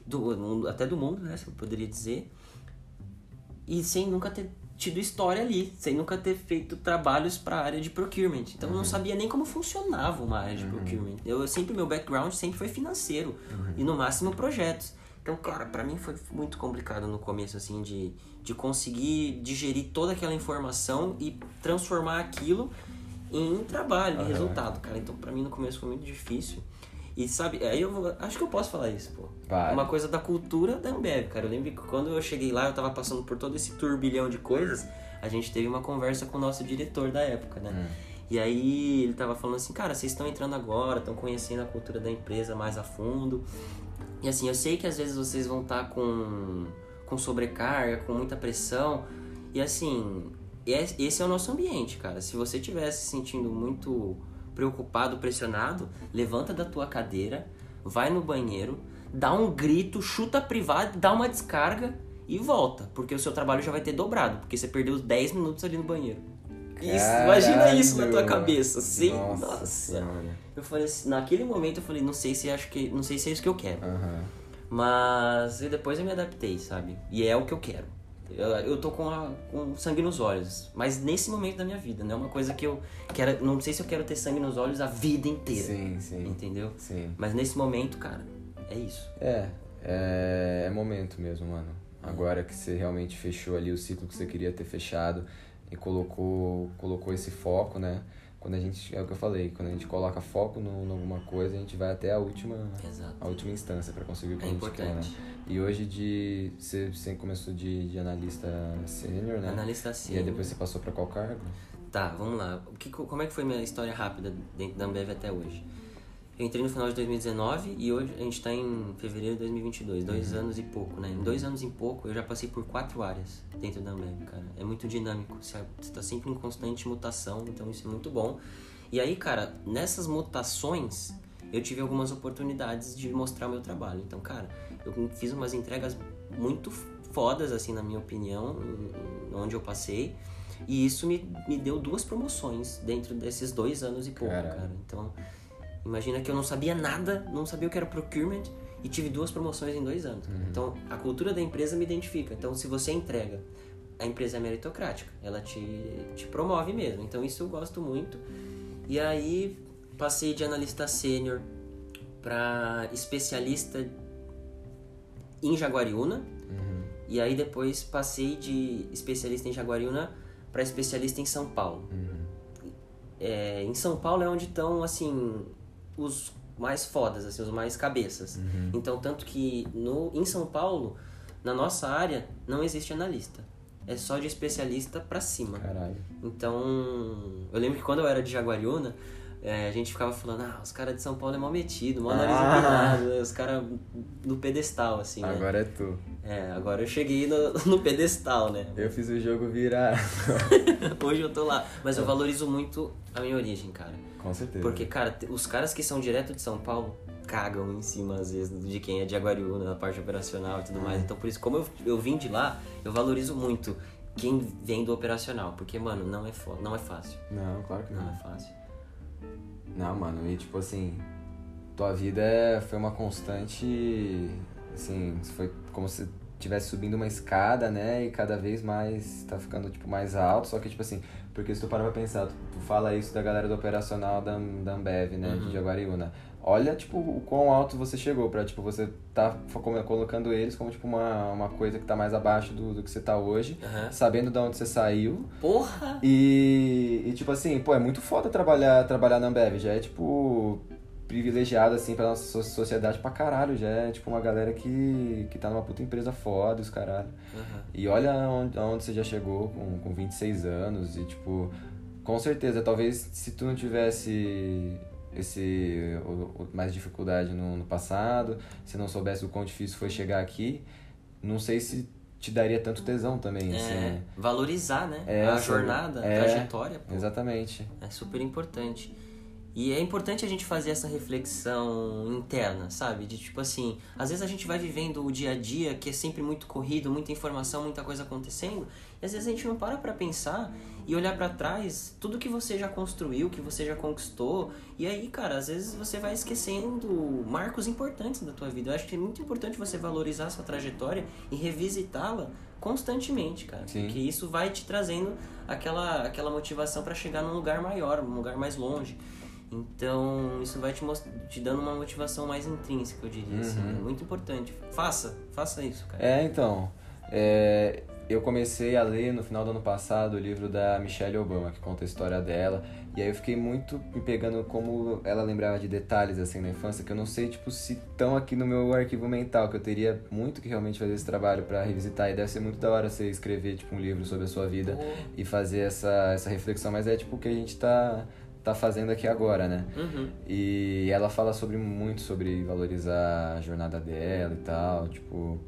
do, até do mundo, né, se eu poderia dizer, e sem nunca ter tido história ali, sem nunca ter feito trabalhos pra área de procurement. Então eu não sabia nem como funcionava uma área de procurement. Eu sempre meu background sempre foi financeiro e no máximo projetos. Então, cara, pra mim foi muito complicado no começo assim de de conseguir digerir toda aquela informação e transformar aquilo em trabalho, em Aham. resultado, cara. Então, pra mim no começo foi muito difícil. E sabe, aí eu vou, acho que eu posso falar isso, pô. Vai. Uma coisa da cultura da Ambev, cara. Eu lembro que quando eu cheguei lá, eu tava passando por todo esse turbilhão de coisas, a gente teve uma conversa com o nosso diretor da época, né? E aí ele tava falando assim, cara, vocês estão entrando agora, estão conhecendo a cultura da empresa mais a fundo. E assim, eu sei que às vezes vocês vão estar com, com sobrecarga, com muita pressão. E assim, esse é o nosso ambiente, cara. Se você estiver se sentindo muito preocupado, pressionado, levanta da tua cadeira, vai no banheiro, dá um grito, chuta a privada, dá uma descarga e volta. Porque o seu trabalho já vai ter dobrado, porque você perdeu 10 minutos ali no banheiro. Isso, imagina isso na tua cabeça, sim. Nossa Nossa. Eu falei assim, naquele momento eu falei, não sei se acho que, não sei se é isso que eu quero. Aham. Mas e depois eu me adaptei, sabe? E é o que eu quero. Eu, eu tô com, a, com sangue nos olhos, mas nesse momento da minha vida, não é uma coisa que eu quero. Não sei se eu quero ter sangue nos olhos a vida inteira. Sim, sim. Entendeu? Sim. Mas nesse momento, cara, é isso. É, é, é momento mesmo, mano. Agora que você realmente fechou ali o ciclo que você queria ter fechado e colocou, colocou esse foco, né? Quando a gente, é o que eu falei, quando a gente coloca foco em alguma coisa, a gente vai até a última, Exato. a última instância para conseguir o que É a gente quer, né? importante. E hoje de você, você começou de, de analista sênior, né? Analista E assim. aí depois você passou para qual cargo? Tá, vamos lá. O que, como é que foi minha história rápida dentro da Ambev até hoje? Eu entrei no final de 2019 e hoje a gente tá em fevereiro de 2022, dois anos e pouco, né? Em dois anos e pouco eu já passei por quatro áreas dentro da Ambev, cara. É muito dinâmico, você você tá sempre em constante mutação, então isso é muito bom. E aí, cara, nessas mutações eu tive algumas oportunidades de mostrar o meu trabalho. Então, cara, eu fiz umas entregas muito fodas, assim, na minha opinião, onde eu passei. E isso me, me deu duas promoções dentro desses dois anos e pouco, cara. Então, imagina que eu não sabia nada, não sabia o que era procurement e tive duas promoções em dois anos. Então, a cultura da empresa me identifica. Então, se você entrega, a empresa é meritocrática, ela te, te promove mesmo. Então, isso eu gosto muito. E aí, passei de analista sênior para especialista em Jaguariúna. E aí depois passei de especialista em Jaguariúna para especialista em São Paulo. É, em São Paulo é onde estão assim os mais fodas, assim, os mais cabeças. Então tanto que no em São Paulo, na nossa área não existe analista. É só de especialista para cima. Caralho. Então, eu lembro que quando eu era de Jaguariúna, é, a gente ficava falando, ah, os caras de São Paulo é mal metido, mal nariz Ah. empinado, né? os caras no pedestal, assim, né? Agora é tu. É, agora eu cheguei no, no pedestal, né? Eu fiz o jogo virar. Hoje eu tô lá. Mas eu valorizo muito a minha origem, cara. Com certeza. Porque, cara, os caras que são direto de São Paulo cagam em cima, às vezes, de quem é de Jaguariúna, na parte operacional e tudo mais. Então, por isso, como eu, eu vim de lá, eu valorizo muito quem vem do operacional. Porque, mano, não é, não é fácil. Não, claro que Não não. é fácil. Não, mano, e tipo assim, tua vida foi uma constante, assim, foi como se estivesse subindo uma escada, né, e cada vez mais tá ficando, tipo, mais alto, só que, tipo assim, porque se tu parar pra pensar, tu, tu fala isso da galera do operacional da, da Ambev, né, de Jaguariúna, olha, tipo, o quão alto você chegou pra, tipo, você tá colocando eles como, tipo, uma, uma coisa que tá mais abaixo do, do que você tá hoje, Aham. sabendo de onde você saiu, Porra! e, e, tipo assim, pô, é muito foda trabalhar, trabalhar na Ambev. Já é, tipo, privilegiado, assim, pra nossa so- sociedade pra caralho. Já é, tipo, uma galera que, que tá numa puta empresa foda, os caralho. Aham. E olha aonde, aonde você já chegou com, com 26 anos e, tipo, com certeza, talvez se tu não tivesse esse o- o- mais dificuldade no, no passado, se não soubesse o quão difícil foi chegar aqui, não sei se te daria tanto tesão também, assim, É, né? valorizar, né? É, a jornada, a É, trajetória, pô. Exatamente. É super importante. E é importante a gente fazer essa reflexão interna, sabe? De tipo assim, às vezes a gente vai vivendo o dia a dia que é sempre muito corrido, muita informação, muita coisa acontecendo, e às vezes a gente não para pra pensar e olhar pra trás tudo que você já construiu, que você já conquistou, e aí, cara, às vezes você vai esquecendo marcos importantes da tua vida. Eu acho que é muito importante você valorizar a sua trajetória e revisitá-la constantemente, cara. Sim. Porque isso vai te trazendo aquela, aquela motivação pra chegar num lugar maior, num lugar mais longe. Então, isso vai te, te dando uma motivação mais intrínseca, eu diria assim. É muito importante. Faça, faça isso, cara. É, então. é, eu comecei a ler no final do ano passado o livro da Michelle Obama, que conta a história dela. E aí eu fiquei muito me pegando como ela lembrava de detalhes assim na infância, que eu não sei, tipo, se estão aqui no meu arquivo mental, que eu teria muito que realmente fazer esse trabalho pra revisitar. E deve ser muito da hora você escrever, tipo, um livro sobre a sua vida e fazer essa, essa reflexão. Mas é, tipo, o que a gente tá, tá fazendo aqui agora, né? Uhum. E ela fala sobre muito sobre valorizar a jornada dela e tal, tipo,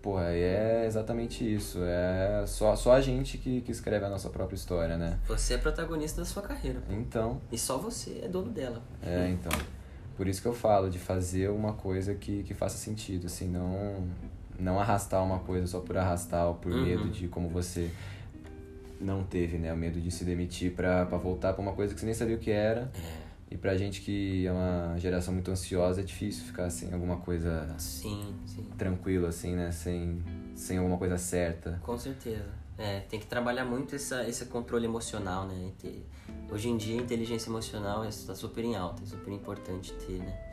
porra, é exatamente isso, é só, só a gente que, que escreve a nossa própria história, né? Você é protagonista da sua carreira. pô. Então, E só você é dono dela. é, então, por isso que eu falo de fazer uma coisa que, que faça sentido, assim, não, não arrastar uma coisa só por arrastar ou por Uhum. medo de como você não teve, né, o medo de se demitir pra voltar pra uma coisa que você nem sabia o que era. E pra gente que é uma geração muito ansiosa, é difícil ficar sem alguma coisa Sim, sim. tranquila, assim, né? Sem, sem alguma coisa certa. Com certeza. É, tem que trabalhar muito essa, esse controle emocional, né? Hoje em dia, a inteligência emocional está super em alta, é super importante ter, né?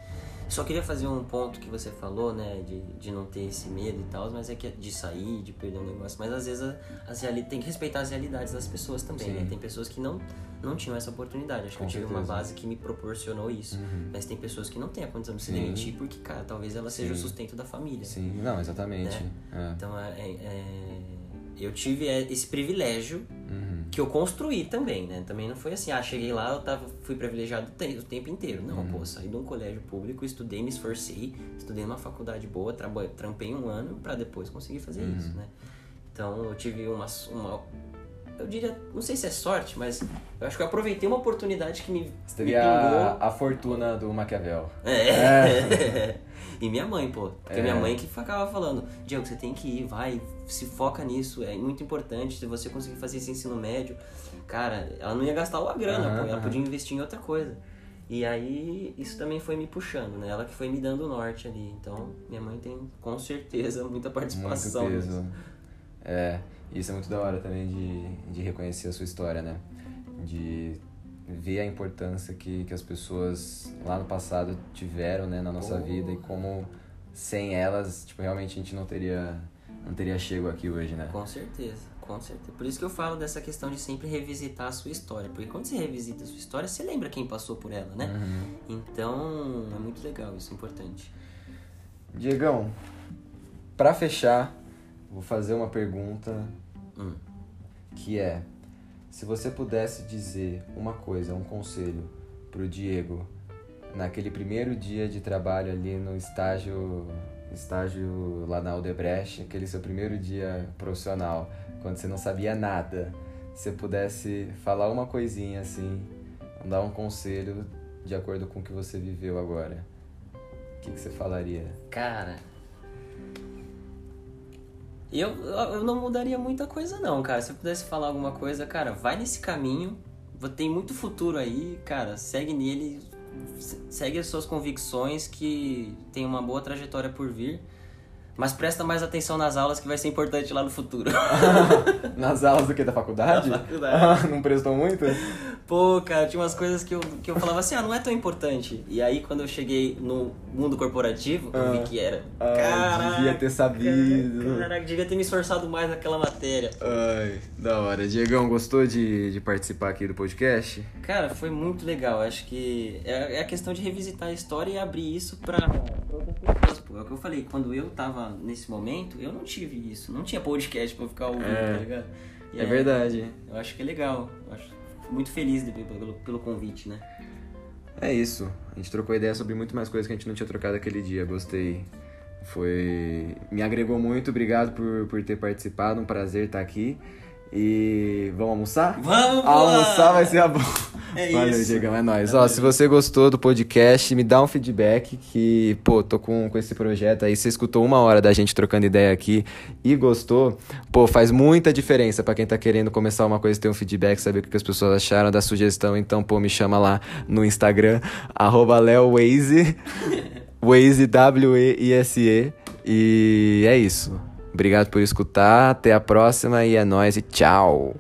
Só queria fazer um ponto que você falou, né? De, de não ter esse medo e tal, mas é que é de sair, de perder um negócio. Mas às vezes a- as reali- tem que respeitar as realidades das pessoas também, Sim. né? Tem pessoas que não, não tinham essa oportunidade. Acho Com que eu tive uma certeza. base que me proporcionou isso. Uhum. Mas tem pessoas que não têm a condição de se Sim. demitir porque, cara, talvez ela seja o Sim. sustento da família. Sim, não, exatamente. É. Então, é, é- é- eu tive é, esse privilégio Uhum. que eu construí também, né? Também não foi assim, ah, cheguei lá, eu tava, fui privilegiado o te- o tempo inteiro. Não, Uhum. pô, saí de um colégio público, estudei, me esforcei, estudei numa faculdade boa, trampei um ano pra depois conseguir fazer Uhum. isso, né? Então eu tive uma, uma. Eu diria, não sei se é sorte, mas eu acho que eu aproveitei uma oportunidade que me, Você teve a, a fortuna do Maquiavel. É. e minha mãe, pô. Porque É. minha mãe que ficava falando, Diego, você tem que ir, vai, se foca nisso, é muito importante. Se você conseguir fazer esse ensino médio, cara, ela não ia gastar uma grana, pô, ela podia investir em outra coisa. E aí, isso também foi me puxando, né? Ela que foi me dando o norte ali. Então, minha mãe tem, com certeza, muita participação. Muito nisso. peso. É, isso é muito da hora também de, de reconhecer a sua história, né? De ver a importância que, que as pessoas lá no passado tiveram, né, na nossa Oh. vida e como sem elas, tipo, realmente a gente não teria não teria chego aqui hoje, né? Com certeza, com certeza. Por isso que eu falo dessa questão de sempre revisitar a sua história. Porque quando você revisita a sua história, você lembra quem passou por ela, né? Uhum. Então, é muito legal, isso é importante. Diegão, pra fechar, vou fazer uma pergunta Hum. que é se você pudesse dizer uma coisa, um conselho pro Diego naquele primeiro dia de trabalho ali no estágio estágio lá na Aldebrecht, aquele seu primeiro dia profissional, quando você não sabia nada, se você pudesse falar uma coisinha assim, dar um conselho de acordo com o que você viveu agora, o que, que você falaria? Cara. Eu, eu não mudaria muita coisa, não, cara. Se eu pudesse falar alguma coisa, cara, vai nesse caminho. Tem muito futuro aí, cara. Segue nele. Se- Segue as suas convicções que tem uma boa trajetória por vir. Mas presta mais atenção nas aulas que vai ser importante lá no futuro. Nas aulas do que? Da faculdade? Da faculdade. não prestou muito? Pô, cara, tinha umas coisas que eu, que eu falava assim, ah, não é tão importante. E aí, quando eu cheguei no mundo corporativo, eu vi Ah. que era. Ah, Caraca, devia ter sabido. Caraca, devia ter me esforçado mais naquela matéria. Ai, da hora. Diegão, gostou de, de participar aqui do podcast? Cara, foi muito legal. Acho que é, é a questão de revisitar a história e abrir isso pra, pra outras pessoas. Pô, é o que eu falei, quando eu tava nesse momento, eu não tive isso. Não tinha podcast pra eu ficar ouvindo, É. tá ligado? E É verdade. Eu acho que é legal. Eu acho, fico muito feliz de- pelo, pelo convite, né? É isso. A gente trocou ideia sobre muito mais coisas que a gente não tinha trocado aquele dia. Gostei. Foi. Me agregou muito. Obrigado por, por ter participado. Um prazer estar aqui. E vamos almoçar? Vamos! Almoçar vai ser a bom. É Valeu, isso. Diegão, é nóis. Ó, se você gostou do podcast, me dá um feedback que, pô, tô com, com esse projeto aí, você escutou uma hora da gente trocando ideia aqui e gostou, pô, faz muita diferença pra quem tá querendo começar uma coisa, ter um feedback, saber o que as pessoas acharam da sugestão, então, pô, me chama lá no Instagram, arroba Waze, W-E-I-S-E, e é isso. Obrigado por escutar, até a próxima e é nóis e tchau!